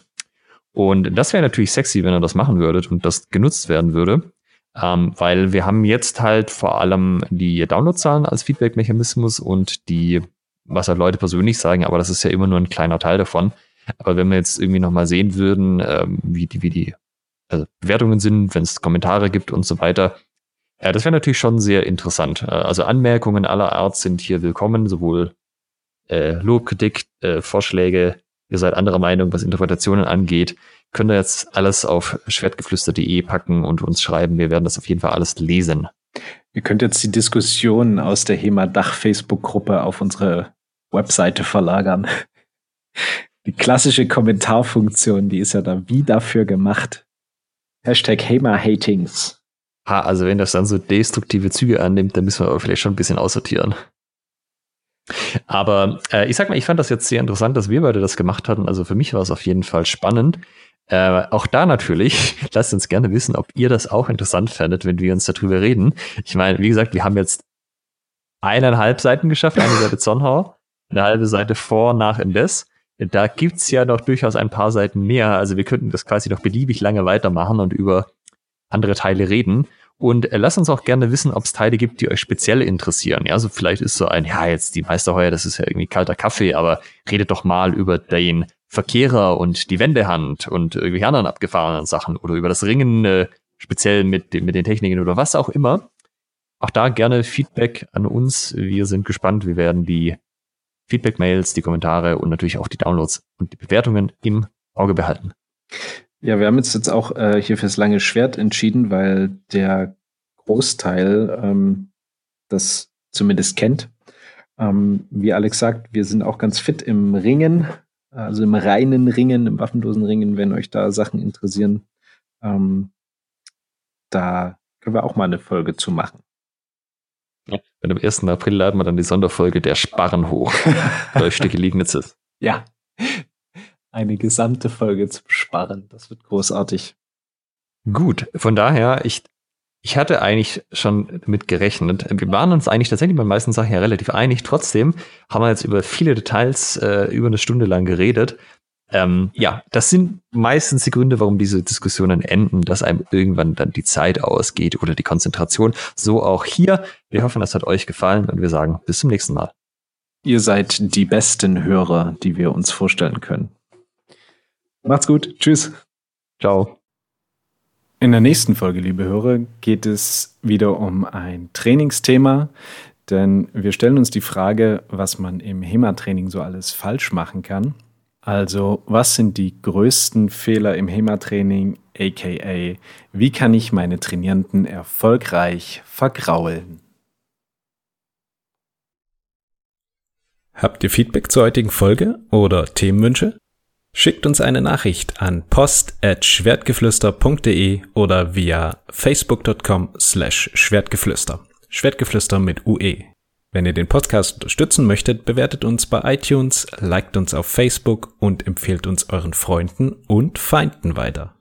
Und das wäre natürlich sexy, wenn ihr das machen würdet und das genutzt werden würde. Ähm, weil wir haben jetzt halt vor allem die Downloadzahlen als Feedback-Mechanismus und die was halt Leute persönlich sagen, aber das ist ja immer nur ein kleiner Teil davon. Aber wenn wir jetzt irgendwie nochmal sehen würden, ähm, wie die, wie die also Bewertungen sind, wenn es Kommentare gibt und so weiter, ja, das wäre natürlich schon sehr interessant. Äh, also Anmerkungen aller Art sind hier willkommen, sowohl äh, Lob, Kritik, äh, Vorschläge, ihr seid anderer Meinung, was Interpretationen angeht, könnt ihr jetzt alles auf schwertgeflüster.de packen und uns schreiben. Wir werden das auf jeden Fall alles lesen.
Ihr könnt jetzt die Diskussion aus der HEMA Dach Facebook-Gruppe auf unsere Webseite verlagern. Die klassische Kommentarfunktion, die ist ja da wie dafür gemacht. Hashtag HEMA-Hatings.
Ha, also wenn das dann so destruktive Züge annimmt, dann müssen wir aber vielleicht schon ein bisschen aussortieren. Aber äh, ich sag mal, ich fand das jetzt sehr interessant, dass wir beide das gemacht hatten. Also für mich war es auf jeden Fall spannend. Äh, auch da natürlich, lasst uns gerne wissen, ob ihr das auch interessant fändet, wenn wir uns darüber reden. Ich meine, wie gesagt, wir haben jetzt eineinhalb Seiten geschafft, eine Seite Zonhau eine halbe Seite vor, nach Indes. Da gibt's ja noch durchaus ein paar Seiten mehr. Also wir könnten das quasi noch beliebig lange weitermachen und über andere Teile reden. Und äh, lasst uns auch gerne wissen, ob es Teile gibt, die euch speziell interessieren. Ja, so vielleicht ist so ein, ja, jetzt die Meisterheuer, das ist ja irgendwie kalter Kaffee, aber redet doch mal über den Verkehrer und die Wendehand und irgendwie anderen abgefahrenen Sachen oder über das Ringen äh, speziell mit, mit den Techniken oder was auch immer. Auch da gerne Feedback an uns. Wir sind gespannt. Wir werden die Feedback-Mails, die Kommentare und natürlich auch die Downloads und die Bewertungen im Auge behalten.
Ja, wir haben uns jetzt auch äh, hier fürs lange Schwert entschieden, weil der Großteil ähm, das zumindest kennt. Ähm, wie Alex sagt, wir sind auch ganz fit im Ringen, also im reinen Ringen, im waffenlosen Ringen, wenn euch da Sachen interessieren. Ähm, da können wir auch mal eine Folge zu machen.
Und am 1. April laden wir dann die Sonderfolge der Sparren hoch. Leuchtstücke Lignitzes.
Ja. Eine gesamte Folge zum Sparren. Das wird großartig.
Gut, von daher, ich, ich hatte eigentlich schon damit gerechnet. Wir waren uns eigentlich tatsächlich bei den meisten Sachen ja relativ einig. Trotzdem haben wir jetzt über viele Details äh, über eine Stunde lang geredet. Ähm, ja, das sind meistens die Gründe, warum diese Diskussionen enden, dass einem irgendwann dann die Zeit ausgeht oder die Konzentration. So auch hier. Wir hoffen, es hat euch gefallen und wir sagen bis zum nächsten Mal.
Ihr seid die besten Hörer, die wir uns vorstellen können. Macht's gut. Tschüss.
Ciao.
In der nächsten Folge, liebe Hörer, geht es wieder um ein Trainingsthema, denn wir stellen uns die Frage, was man im HEMA-Training so alles falsch machen kann. Also, was sind die größten Fehler im HEMA-Training, aka wie kann ich meine Trainierenden erfolgreich vergraulen? Habt ihr Feedback zur heutigen Folge oder Themenwünsche? Schickt uns eine Nachricht an post@schwertgeflüster.de oder via facebook.com/schwertgeflüster. Schwertgeflüster mit UE. Wenn ihr den Podcast unterstützen möchtet, bewertet uns bei iTunes, liked uns auf Facebook und empfehlt uns euren Freunden und Feinden weiter.